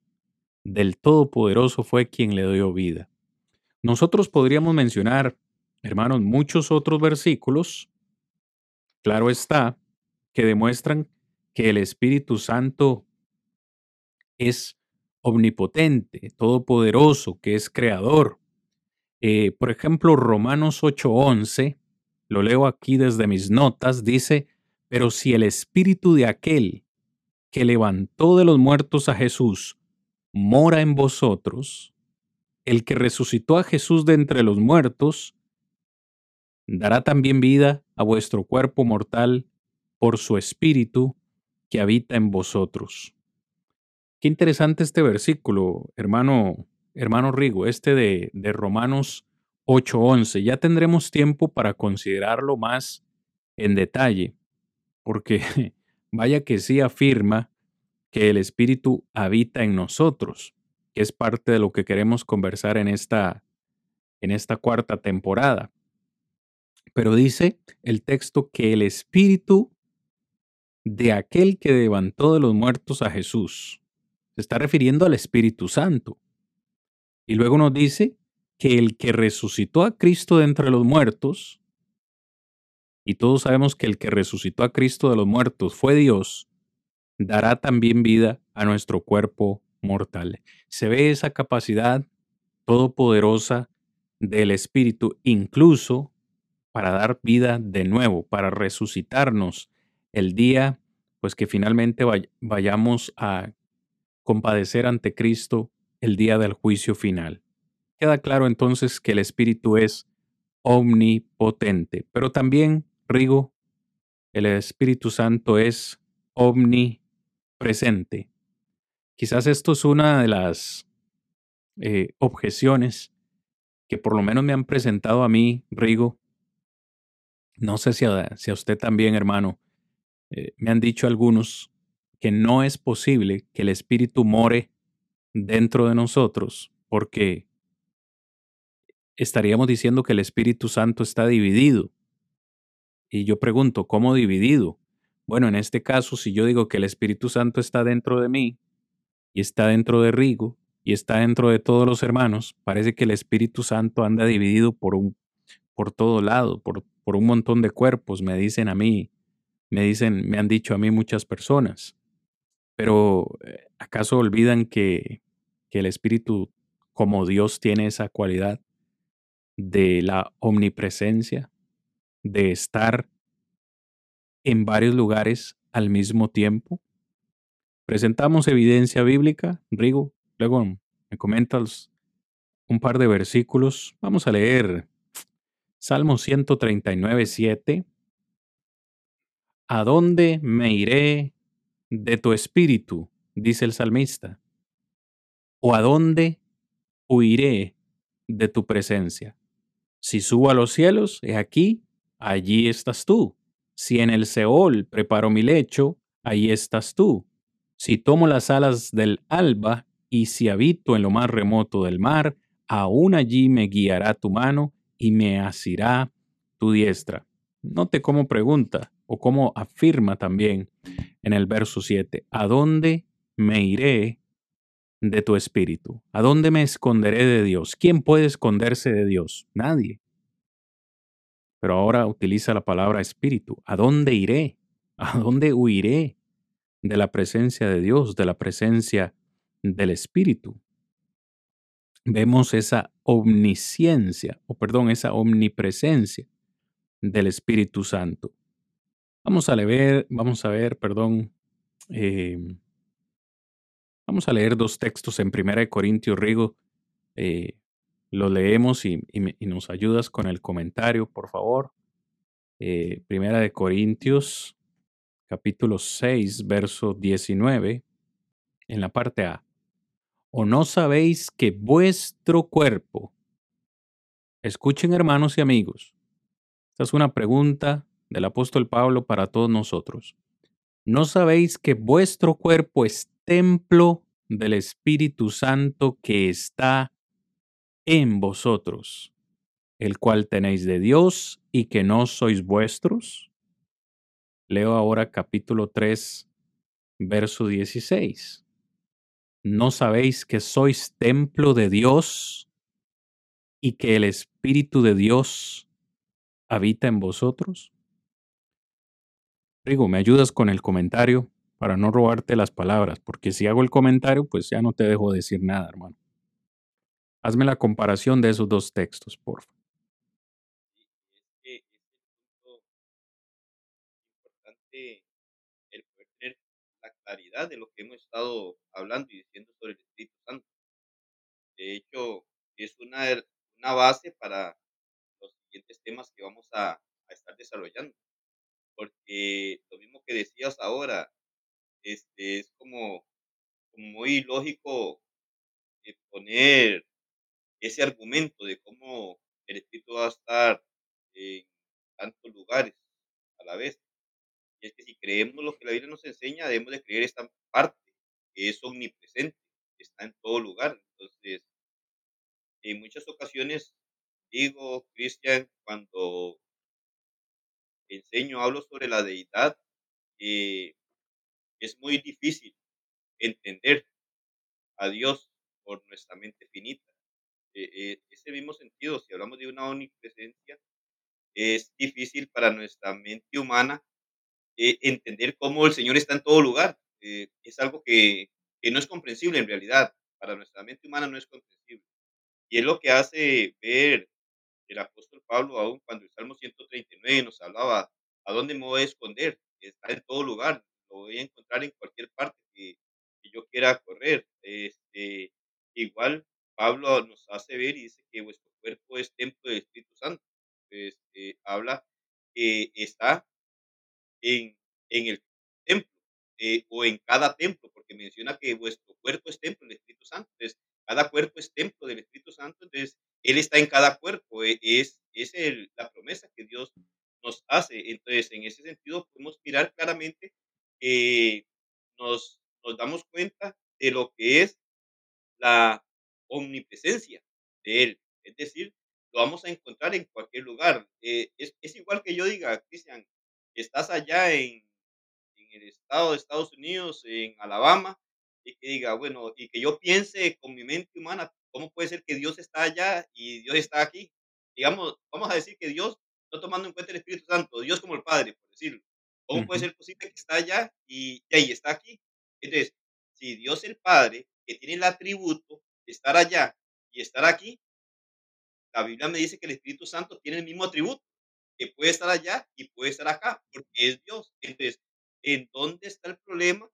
del Todopoderoso fue quien le dio vida. Nosotros podríamos mencionar, hermanos, muchos otros versículos, claro está, que demuestran que el Espíritu Santo es omnipotente, todopoderoso, que es creador. Eh, por ejemplo, Romanos 8:11, lo leo aquí desde mis notas, dice, pero si el Espíritu de aquel que levantó de los muertos a Jesús mora en vosotros, el que resucitó a Jesús de entre los muertos, dará también vida a vuestro cuerpo mortal por su espíritu que habita en vosotros. Qué interesante este versículo, hermano, hermano Rigo, este de, de Romanos 8:11. Ya tendremos tiempo para considerarlo más en detalle, porque vaya que sí afirma que el Espíritu habita en nosotros, que es parte de lo que queremos conversar en esta, en esta cuarta temporada. Pero dice el texto que el Espíritu de aquel que levantó de los muertos a Jesús. Se está refiriendo al Espíritu Santo. Y luego nos dice que el que resucitó a Cristo de entre los muertos, y todos sabemos que el que resucitó a Cristo de los muertos fue Dios, dará también vida a nuestro cuerpo mortal. Se ve esa capacidad todopoderosa del Espíritu, incluso para dar vida de nuevo, para resucitarnos el día, pues que finalmente vayamos a compadecer ante Cristo el día del juicio final. Queda claro entonces que el Espíritu es omnipotente, pero también, Rigo, el Espíritu Santo es omnipresente. Quizás esto es una de las eh, objeciones que por lo menos me han presentado a mí, Rigo. No sé si a, usted también, hermano. Eh, me han dicho algunos que no es posible que el Espíritu more dentro de nosotros porque estaríamos diciendo que el Espíritu Santo está dividido. Y yo pregunto, ¿cómo dividido? Bueno, en este caso, si yo digo que el Espíritu Santo está dentro de mí y está dentro de Rigo y está dentro de todos los hermanos, parece que el Espíritu Santo anda dividido por un por todo lado, por, por un montón de cuerpos, me dicen a mí, me dicen, me han dicho a mí muchas personas. Pero eh, ¿acaso olvidan que, que el Espíritu, como Dios tiene esa cualidad de la omnipresencia, de estar en varios lugares al mismo tiempo. Presentamos evidencia bíblica, Rigo, luego me comentas un par de versículos. Vamos a leer Salmo 139, 7. ¿A dónde me iré de tu espíritu? dice el salmista. ¿O a dónde huiré de tu presencia? Si subo a los cielos, he aquí, allí estás tú. Si en el Seol preparo mi lecho, ahí estás tú. Si tomo las alas del alba y si habito en lo más remoto del mar, aún allí me guiará tu mano y me asirá tu diestra. Note cómo pregunta o cómo afirma también en el verso 7, ¿a dónde me iré de tu espíritu? ¿A dónde me esconderé de Dios? ¿Quién puede esconderse de Dios? Nadie. Pero ahora utiliza la palabra espíritu. ¿A dónde iré? ¿A dónde huiré de la presencia de Dios, de la presencia del espíritu? Vemos esa omnisciencia, o perdón, esa omnipresencia del Espíritu Santo. Vamos a leer, vamos a ver, perdón, em, Vamos a leer dos textos en Primera de Corintios, Rigo. Eh, lo leemos y, nos ayudas con el comentario, por favor. Eh, primera de Corintios, capítulo 6, verso 19, en la parte A. ¿O no sabéis que vuestro cuerpo, escuchen hermanos y amigos, esta es una pregunta del apóstol Pablo para todos nosotros. ¿No sabéis que vuestro cuerpo es templo del Espíritu Santo que está en vosotros, el cual tenéis de Dios y que no sois vuestros? Leo ahora capítulo 3, verso 16. ¿No sabéis que sois templo de Dios y que el Espíritu de Dios habita en vosotros? Rigo, ¿me ayudas con el comentario para no robarte las palabras? Porque si hago el comentario, pues ya no te dejo decir nada, hermano. Hazme la comparación de esos dos textos, por favor. Claridad de lo que hemos estado hablando y diciendo sobre el Espíritu Santo. De hecho, es una, una base para los siguientes temas que vamos a, a estar desarrollando porque lo mismo que decías ahora, este, es como, muy lógico eh, poner ese argumento de cómo el espíritu va a estar en tantos lugares a la vez. Y es que si creemos lo que la Biblia nos enseña, debemos de creer esta parte, que es omnipresente, que está en todo lugar. Entonces, en muchas ocasiones digo, Cristian, cuando enseño, hablo sobre la deidad, eh, es muy difícil entender a Dios por nuestra mente finita. Eh, eh, ese mismo sentido, si hablamos de una omnipresencia, es difícil para nuestra mente humana entender cómo el Señor está en todo lugar. es algo que, no es comprensible en realidad, para nuestra mente humana no es comprensible. Y es lo que hace ver el apóstol Pablo, aún cuando el Salmo 139 nos hablaba, ¿a dónde me voy a esconder? Está en todo lugar, lo voy a encontrar en cualquier parte que, que yo quiera correr. Este, igual Pablo nos hace ver y dice que vuestro cuerpo es templo del Espíritu Santo. Este, habla que está en, en el templo eh, o en cada templo, porque menciona que vuestro cuerpo es templo del Espíritu Santo. Entonces, cada cuerpo es templo del Espíritu Santo, entonces Él está en cada cuerpo, e, es, es el, la promesa que Dios nos hace. Entonces, en ese sentido, podemos mirar claramente que nos, nos damos cuenta de lo que es la omnipresencia de Él. Es decir, lo vamos a encontrar en cualquier lugar. Eh, es, es, igual que yo diga, Cristian, estás allá en, en, el estado de Estados Unidos, en Alabama, y que diga, bueno, y que yo piense con mi mente humana, ¿cómo puede ser que Dios está allá y Dios está aquí? Digamos, vamos a decir que Dios, no tomando en cuenta el Espíritu Santo, Dios como el Padre, por decirlo, ¿cómo uh -huh. puede ser posible que está allá y, y ahí está aquí? Entonces, si Dios el Padre, que tiene el atributo estar allá y estar aquí, la Biblia me dice que el Espíritu Santo tiene el mismo atributo, que puede estar allá y puede estar acá, porque es Dios. Entonces, ¿en dónde está el problema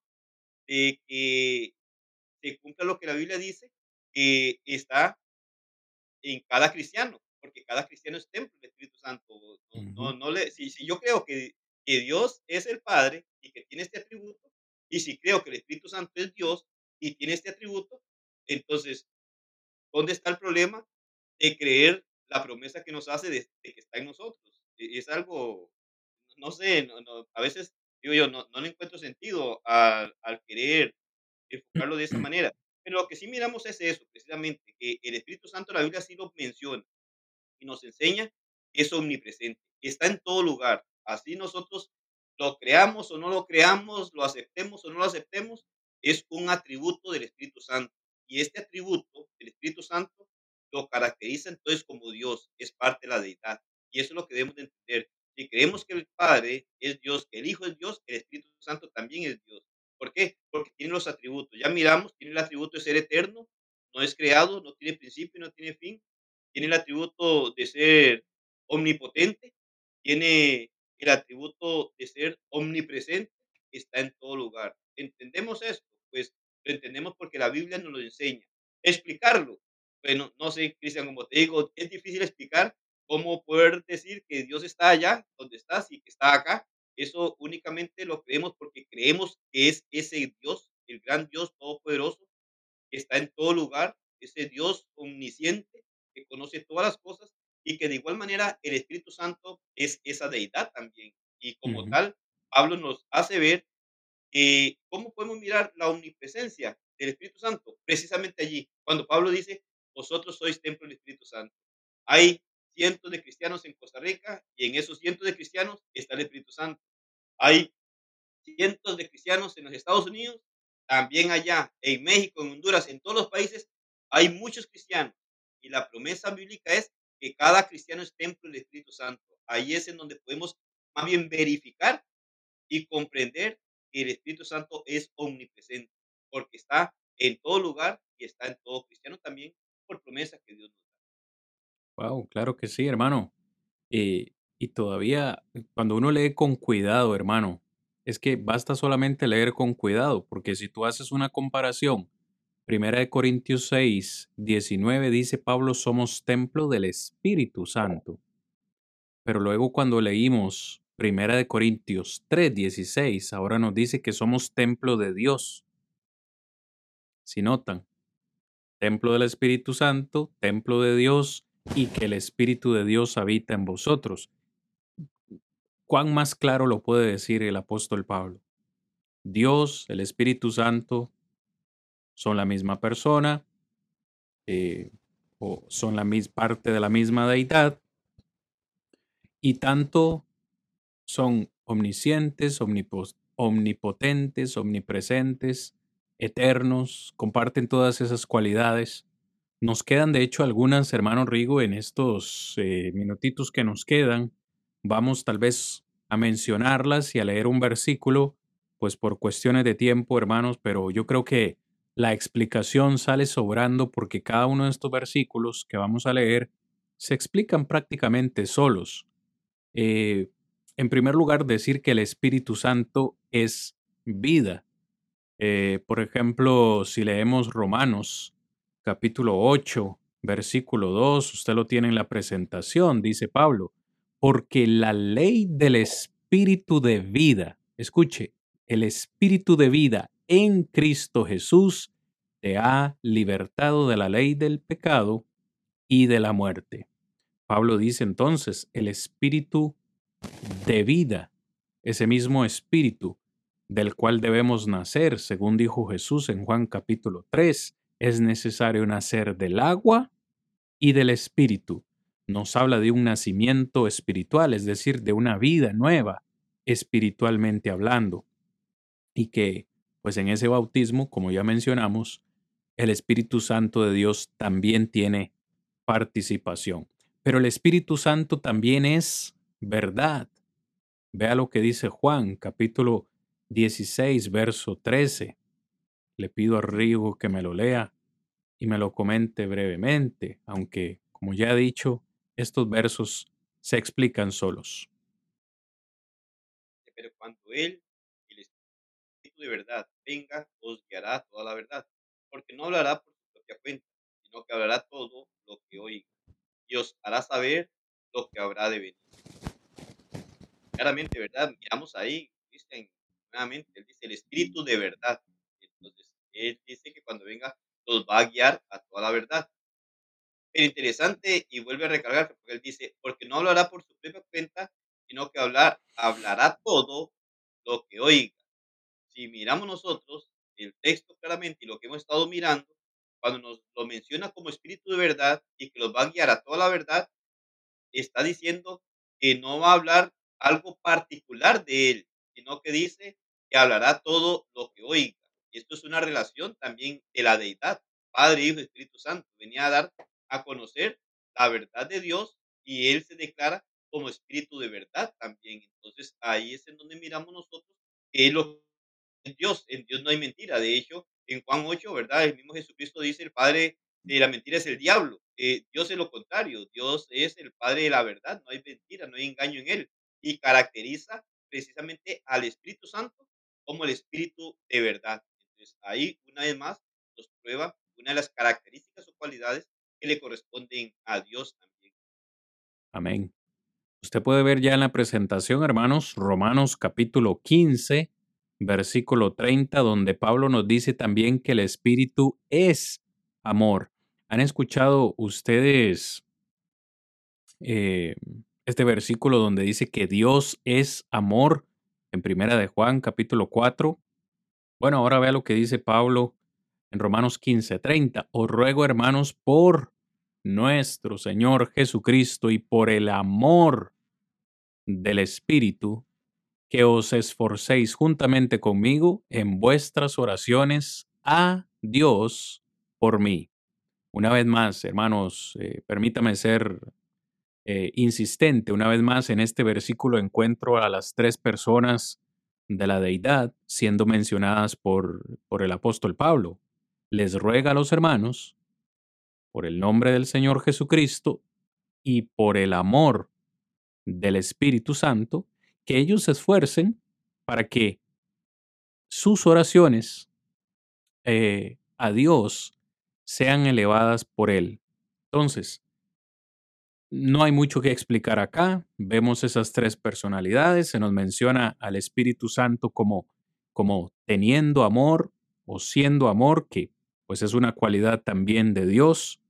de que se cumpla lo que la Biblia dice? Que está en cada cristiano, porque cada cristiano es templo del Espíritu Santo. No, no le, si, si, yo creo que, que Dios es el Padre y que tiene este atributo, y si creo que el Espíritu Santo es Dios y tiene este atributo, entonces, ¿dónde está el problema de creer la promesa que nos hace de, de que está en nosotros? E, es algo, no sé, no, no, a veces digo yo, no, no le encuentro sentido al, al querer enfocarlo de esa manera. Pero lo que sí miramos es eso, precisamente, que el Espíritu Santo, la Biblia sí lo menciona y nos enseña que es omnipresente, está en todo lugar. Así nosotros lo creamos o no lo creamos, lo aceptemos o no lo aceptemos, es un atributo del Espíritu Santo. Y este atributo del Espíritu Santo lo caracteriza entonces como Dios, es parte de la deidad. Y eso es lo que debemos de entender. Si creemos que el Padre es Dios, que el Hijo es Dios, el Espíritu Santo también es Dios. ¿Por qué? Porque tiene los atributos. Ya miramos, tiene el atributo de ser eterno, no es creado, no tiene principio, no tiene fin. Tiene el atributo de ser omnipotente, tiene el atributo de ser omnipresente, está en todo lugar. ¿Entendemos esto? Pues lo entendemos porque la Biblia nos lo enseña. Explicarlo. Bueno, no sé, Cristian, como te digo, es difícil explicar cómo poder decir que Dios está allá, donde estás, y que está acá. Eso únicamente lo creemos porque creemos que es ese Dios, el gran Dios todopoderoso, que está en todo lugar, ese Dios omnisciente, que conoce todas las cosas, y que de igual manera el Espíritu Santo es esa deidad también. Y como uh -huh. tal, Pablo nos hace ver eh, cómo podemos mirar la omnipresencia del Espíritu Santo, precisamente allí, cuando Pablo dice, vosotros sois templo del Espíritu Santo. Hay cientos de cristianos en Costa Rica y en esos cientos de cristianos está el Espíritu Santo. Hay cientos de cristianos en los Estados Unidos, también allá en México, en Honduras, en todos los países, hay muchos cristianos. Y la promesa bíblica es que cada cristiano es templo del Espíritu Santo. Ahí es en donde podemos más bien verificar y comprender que el Espíritu Santo es omnipresente, porque está en todo lugar y está en todo cristiano también por promesa que Dios nos da. Wow, claro que sí, hermano. Eh, y todavía, cuando uno lee con cuidado, hermano, es que basta solamente leer con cuidado, porque si tú haces una comparación, Primera de Corintios 6, 19 dice Pablo, somos templo del Espíritu Santo. Pero luego cuando leímos Primera de Corintios 3, 16, ahora nos dice que somos templo de Dios. Si notan, templo del Espíritu Santo, templo de Dios y que el Espíritu de Dios habita en vosotros. ¿Cuán más claro lo puede decir el apóstol Pablo? Dios, el Espíritu Santo, son la misma persona, eh, o son la misma parte de la misma deidad, y tanto son omniscientes, omnipotentes, omnipresentes, eternos, comparten todas esas cualidades. Nos quedan, de hecho, algunas, hermano Rigo, en estos eh, minutitos que nos quedan. Vamos tal vez a mencionarlas y a leer un versículo, pues por cuestiones de tiempo, hermanos, pero yo creo que la explicación sale sobrando porque cada uno de estos versículos que vamos a leer se explican prácticamente solos. Eh, en primer lugar, decir que el Espíritu Santo es vida. Eh, por ejemplo, si leemos Romanos capítulo 8, versículo 2, usted lo tiene en la presentación, dice Pablo, porque la ley del Espíritu de vida, escuche, el Espíritu de vida en Cristo Jesús te ha libertado de la ley del pecado y de la muerte. Pablo dice entonces, el Espíritu de vida, ese mismo Espíritu del cual debemos nacer, según dijo Jesús en Juan capítulo 3, es necesario nacer del agua y del Espíritu. Nos habla de un nacimiento espiritual, es decir, de una vida nueva, espiritualmente hablando. Y que, pues en ese bautismo, como ya mencionamos, el Espíritu Santo de Dios también tiene participación. Pero el Espíritu Santo también es verdad. Vea lo que dice Juan, capítulo 16, verso 13. Le pido a Rigo que me lo lea y me lo comente brevemente, aunque, como ya he dicho, estos versos se explican solos. Pero cuando Él, el Espíritu de verdad, venga, os guiará toda la verdad, porque no hablará por su propia cuenta, sino que hablará todo lo que oiga, y os hará saber lo que habrá de venir. Claramente, ¿verdad? Miramos ahí, dicen nuevamente, Él dice el Espíritu de verdad. Entonces, Él dice que cuando venga los va a guiar a toda la verdad. Pero interesante, y vuelve a recargar, porque él dice, porque no hablará por su propia cuenta, sino que hablar, hablará todo lo que oiga. Si miramos nosotros el texto claramente y lo que hemos estado mirando, cuando nos lo menciona como espíritu de verdad y que los va a guiar a toda la verdad, está diciendo que no va a hablar algo particular de él, sino que dice que hablará todo lo que oiga. Y esto es una relación también de la deidad, Padre, Hijo Espíritu Santo. Venía a dar a conocer la verdad de Dios y Él se declara como Espíritu de verdad también. Entonces ahí es en donde miramos nosotros que es lo en Dios, en Dios no hay mentira. De hecho, en Juan 8, ¿verdad? El mismo Jesucristo dice, el Padre de la mentira es el diablo. Eh, Dios es lo contrario, Dios es el Padre de la verdad, no hay mentira, no hay engaño en Él. Y caracteriza precisamente al Espíritu Santo como el Espíritu de verdad ahí, una vez más, nos prueba una de las características o cualidades que le corresponden a Dios también. Amén. Usted puede ver ya en la presentación, hermanos, Romanos capítulo 15, versículo 30, donde Pablo nos dice también que el Espíritu es amor. ¿Han escuchado ustedes eh, este versículo donde dice que Dios es amor? En primera de Juan capítulo 4, bueno, ahora vea lo que dice Pablo en Romanos 15:30. Os ruego, hermanos, por nuestro Señor Jesucristo y por el amor del Espíritu, que os esforcéis juntamente conmigo en vuestras oraciones a Dios por mí. Una vez más, hermanos, eh, permítame ser eh, insistente. Una vez más, en este versículo encuentro a las tres personas de la deidad siendo mencionadas por, por el apóstol Pablo. Les ruega a los hermanos, por el nombre del Señor Jesucristo y por el amor del Espíritu Santo, que ellos se esfuercen para que sus oraciones eh, a Dios sean elevadas por Él. Entonces, no hay mucho que explicar acá. Vemos esas tres personalidades. Se nos menciona al Espíritu Santo como, como teniendo amor o siendo amor, que pues es una cualidad también de Dios,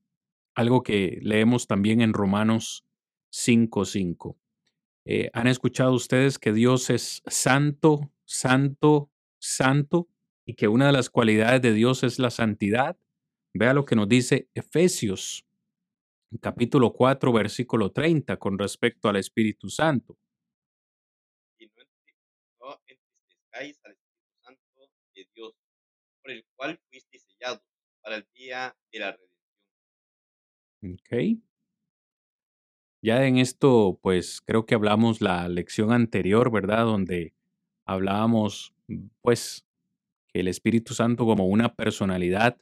algo que leemos también en Romanos 5.5. Eh, ¿Han escuchado ustedes que Dios es santo, santo, santo y que una de las cualidades de Dios es la santidad? Vea lo que nos dice Efesios capítulo 4, versículo 30, con respecto al Espíritu Santo. Y no, entristezcáis al Espíritu Santo de Dios, por el cual fuisteis sellados para el día de la redención. Ok. Ya en esto, pues creo que hablamos la lección anterior, ¿verdad? Donde hablábamos, pues, que el Espíritu Santo como una personalidad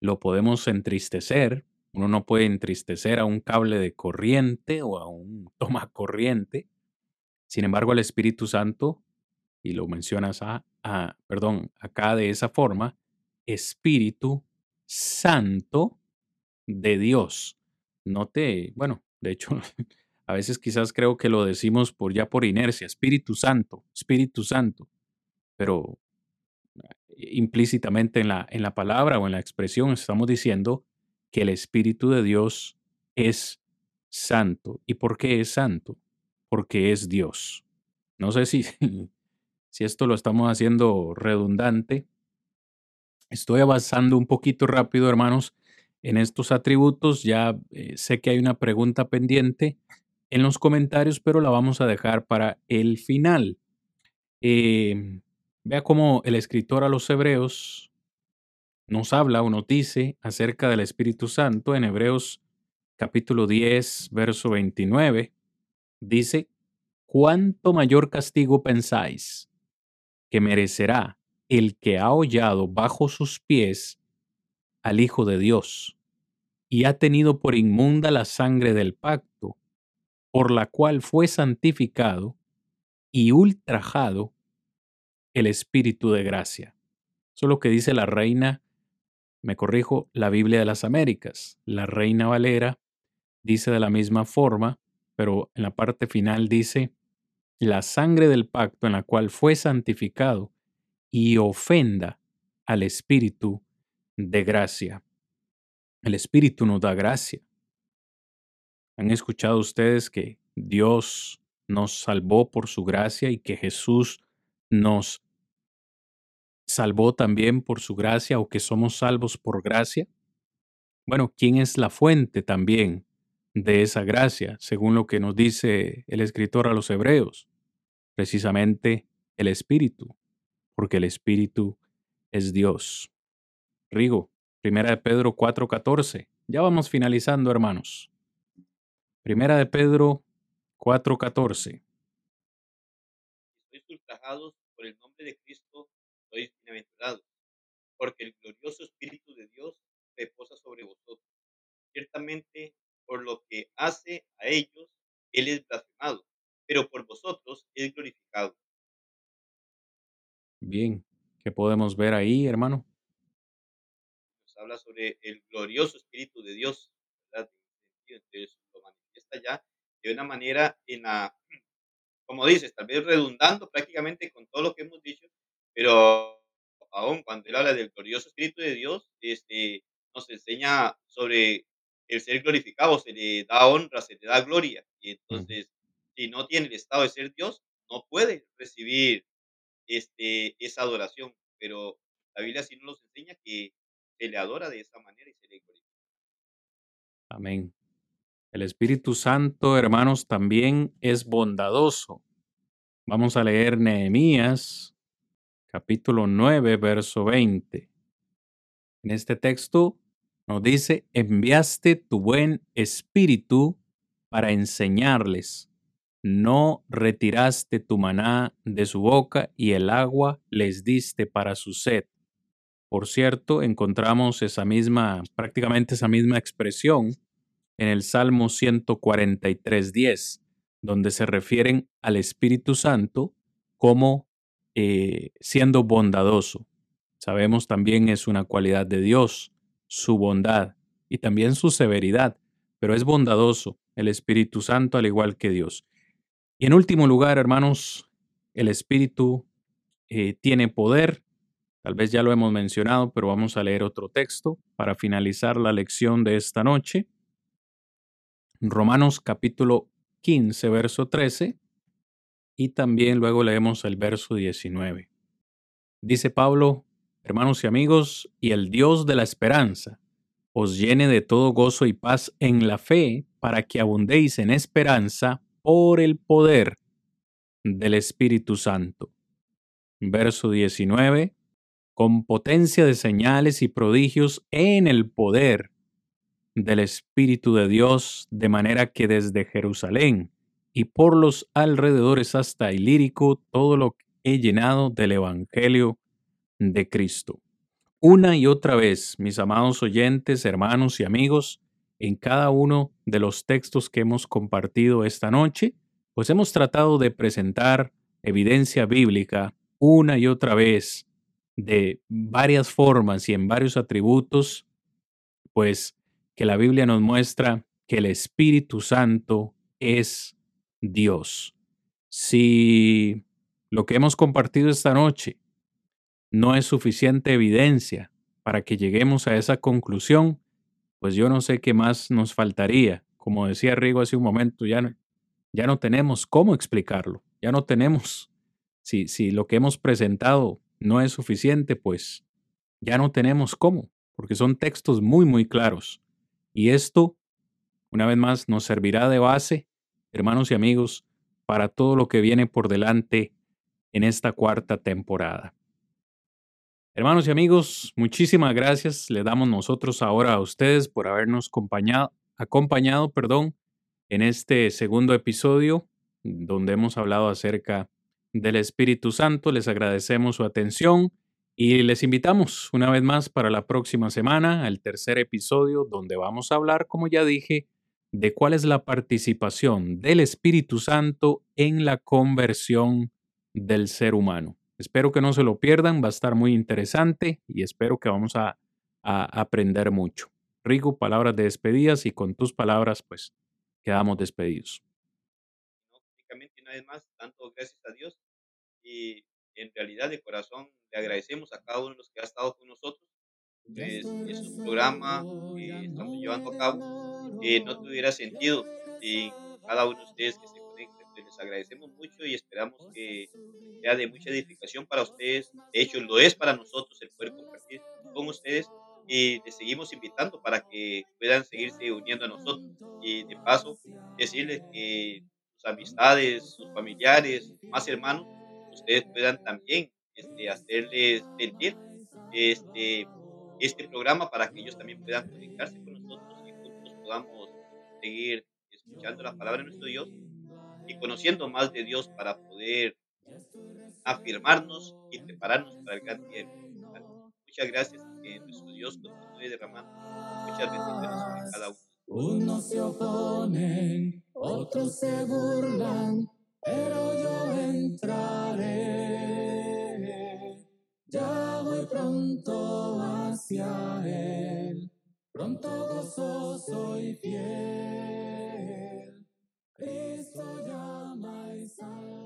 lo podemos entristecer. Uno no puede entristecer a un cable de corriente o a un toma corriente. Sin embargo, el Espíritu Santo, y lo mencionas a, perdón, acá de esa forma, Espíritu Santo de Dios. No te, bueno, de hecho, a veces quizás creo que lo decimos por ya por inercia, Espíritu Santo, Espíritu Santo, pero implícitamente en la, en la palabra o en la expresión estamos diciendo que el Espíritu de Dios es santo. ¿Y por qué es santo? Porque es Dios. No sé si, si esto lo estamos haciendo redundante. Estoy avanzando un poquito rápido, hermanos, en estos atributos. Ya eh, sé que hay una pregunta pendiente en los comentarios, pero la vamos a dejar para el final. Eh, Vea cómo el escritor a los hebreos nos habla o nos dice acerca del Espíritu Santo en Hebreos capítulo 10, verso 29. Dice, ¿cuánto mayor castigo pensáis que merecerá el que ha hollado bajo sus pies al Hijo de Dios y ha tenido por inmunda la sangre del pacto, por la cual fue santificado y ultrajado el Espíritu de gracia. Eso es lo que dice la reina, me corrijo, la Biblia de las Américas. La reina Valera dice de la misma forma, pero en la parte final dice, la sangre del pacto en la cual fue santificado y ofenda al Espíritu de gracia. El Espíritu nos da gracia. ¿Han escuchado ustedes que Dios nos salvó por su gracia y que Jesús nos salvó también por su gracia o que somos salvos por gracia? Bueno, ¿quién es la fuente también de esa gracia, según lo que nos dice el escritor a los hebreos? Precisamente el Espíritu, porque el Espíritu es Dios. Rigo, Primera de Pedro 4:14. Ya vamos finalizando, hermanos. Primera de Pedro 4:14 por el nombre de Cristo sois bienaventurados, porque el glorioso Espíritu de Dios reposa sobre vosotros. Ciertamente, por lo que hace a ellos, Él es blasfemado, pero por vosotros es glorificado. Bien, ¿qué podemos ver ahí, hermano? Nos habla sobre el glorioso Espíritu de Dios, ¿verdad? Entonces, lo manifiesta ya de una manera en la como dices, tal vez redundando prácticamente con todo lo que hemos dicho, pero aún cuando él habla del glorioso Espíritu de Dios, este, nos enseña sobre el ser glorificado, se le da honra, se le da gloria. Y entonces, si no tiene el estado de ser Dios, no puede recibir este, esa adoración. Pero la Biblia sí nos enseña que se le adora de esa manera y se le glorifica. Amén. El Espíritu Santo, hermanos, también es bondadoso. Vamos a leer Nehemías, capítulo 9, verso 20. En este texto nos dice, enviaste tu buen espíritu para enseñarles. No retiraste tu maná de su boca y el agua les diste para su sed. Por cierto, encontramos esa misma, prácticamente esa misma expresión en el Salmo 143.10, donde se refieren al Espíritu Santo como eh, siendo bondadoso. Sabemos también es una cualidad de Dios, su bondad y también su severidad, pero es bondadoso el Espíritu Santo al igual que Dios. Y en último lugar, hermanos, el Espíritu eh, tiene poder. Tal vez ya lo hemos mencionado, pero vamos a leer otro texto para finalizar la lección de esta noche. Romanos capítulo 15, verso 13, y también luego leemos el verso 19. Dice Pablo, hermanos y amigos, y el Dios de la esperanza os llene de todo gozo y paz en la fe, para que abundéis en esperanza por el poder del Espíritu Santo. Verso 19, con potencia de señales y prodigios en el poder del Espíritu de Dios, de manera que desde Jerusalén y por los alrededores hasta Ilírico, todo lo que he llenado del Evangelio de Cristo. Una y otra vez, mis amados oyentes, hermanos y amigos, en cada uno de los textos que hemos compartido esta noche, pues hemos tratado de presentar evidencia bíblica una y otra vez de varias formas y en varios atributos, pues que la Biblia nos muestra que el Espíritu Santo es Dios. Si lo que hemos compartido esta noche no es suficiente evidencia para que lleguemos a esa conclusión, pues yo no sé qué más nos faltaría. Como decía Rigo hace un momento, ya no, ya no tenemos cómo explicarlo, ya no tenemos, si, si lo que hemos presentado no es suficiente, pues ya no tenemos cómo, porque son textos muy, muy claros. Y esto, una vez más, nos servirá de base, hermanos y amigos, para todo lo que viene por delante en esta cuarta temporada. Hermanos y amigos, muchísimas gracias le damos nosotros ahora a ustedes por habernos acompañado, acompañado perdón, en este segundo episodio donde hemos hablado acerca del Espíritu Santo. Les agradecemos su atención y les invitamos una vez más para la próxima semana al tercer episodio donde vamos a hablar, como ya dije, de cuál es la participación del Espíritu Santo en la conversión del ser humano. Espero que no se lo pierdan, va a estar muy interesante y espero que vamos a, aprender mucho. Rigo, palabras de despedidas y con tus palabras, pues quedamos despedidos. Únicamente una vez más, tanto gracias a Dios y en realidad de corazón le agradecemos a cada uno de los que ha estado con nosotros. Pues, es un programa que estamos llevando a cabo que no tuviera sentido sin cada uno de ustedes que se les agradecemos mucho y esperamos que sea de mucha edificación para ustedes. De hecho, lo es para nosotros el poder compartir con ustedes y les seguimos invitando para que puedan seguirse uniendo a nosotros. Y de paso, decirles que sus amistades, sus familiares, más hermanos, ustedes puedan también este, hacerles sentir este, este programa para que ellos también puedan conectarse con nosotros y juntos podamos seguir escuchando la palabra de nuestro Dios y conociendo más de Dios para poder afirmarnos y prepararnos para el gran tiempo. Muchas gracias, que nuestro Dios continúe derramando muchas bendiciones sobre cada uno. Unos se oponen, otros se burlan, pero yo entraré ya voy pronto hacia Él, pronto gozoso y fiel. Cristo llama y salva.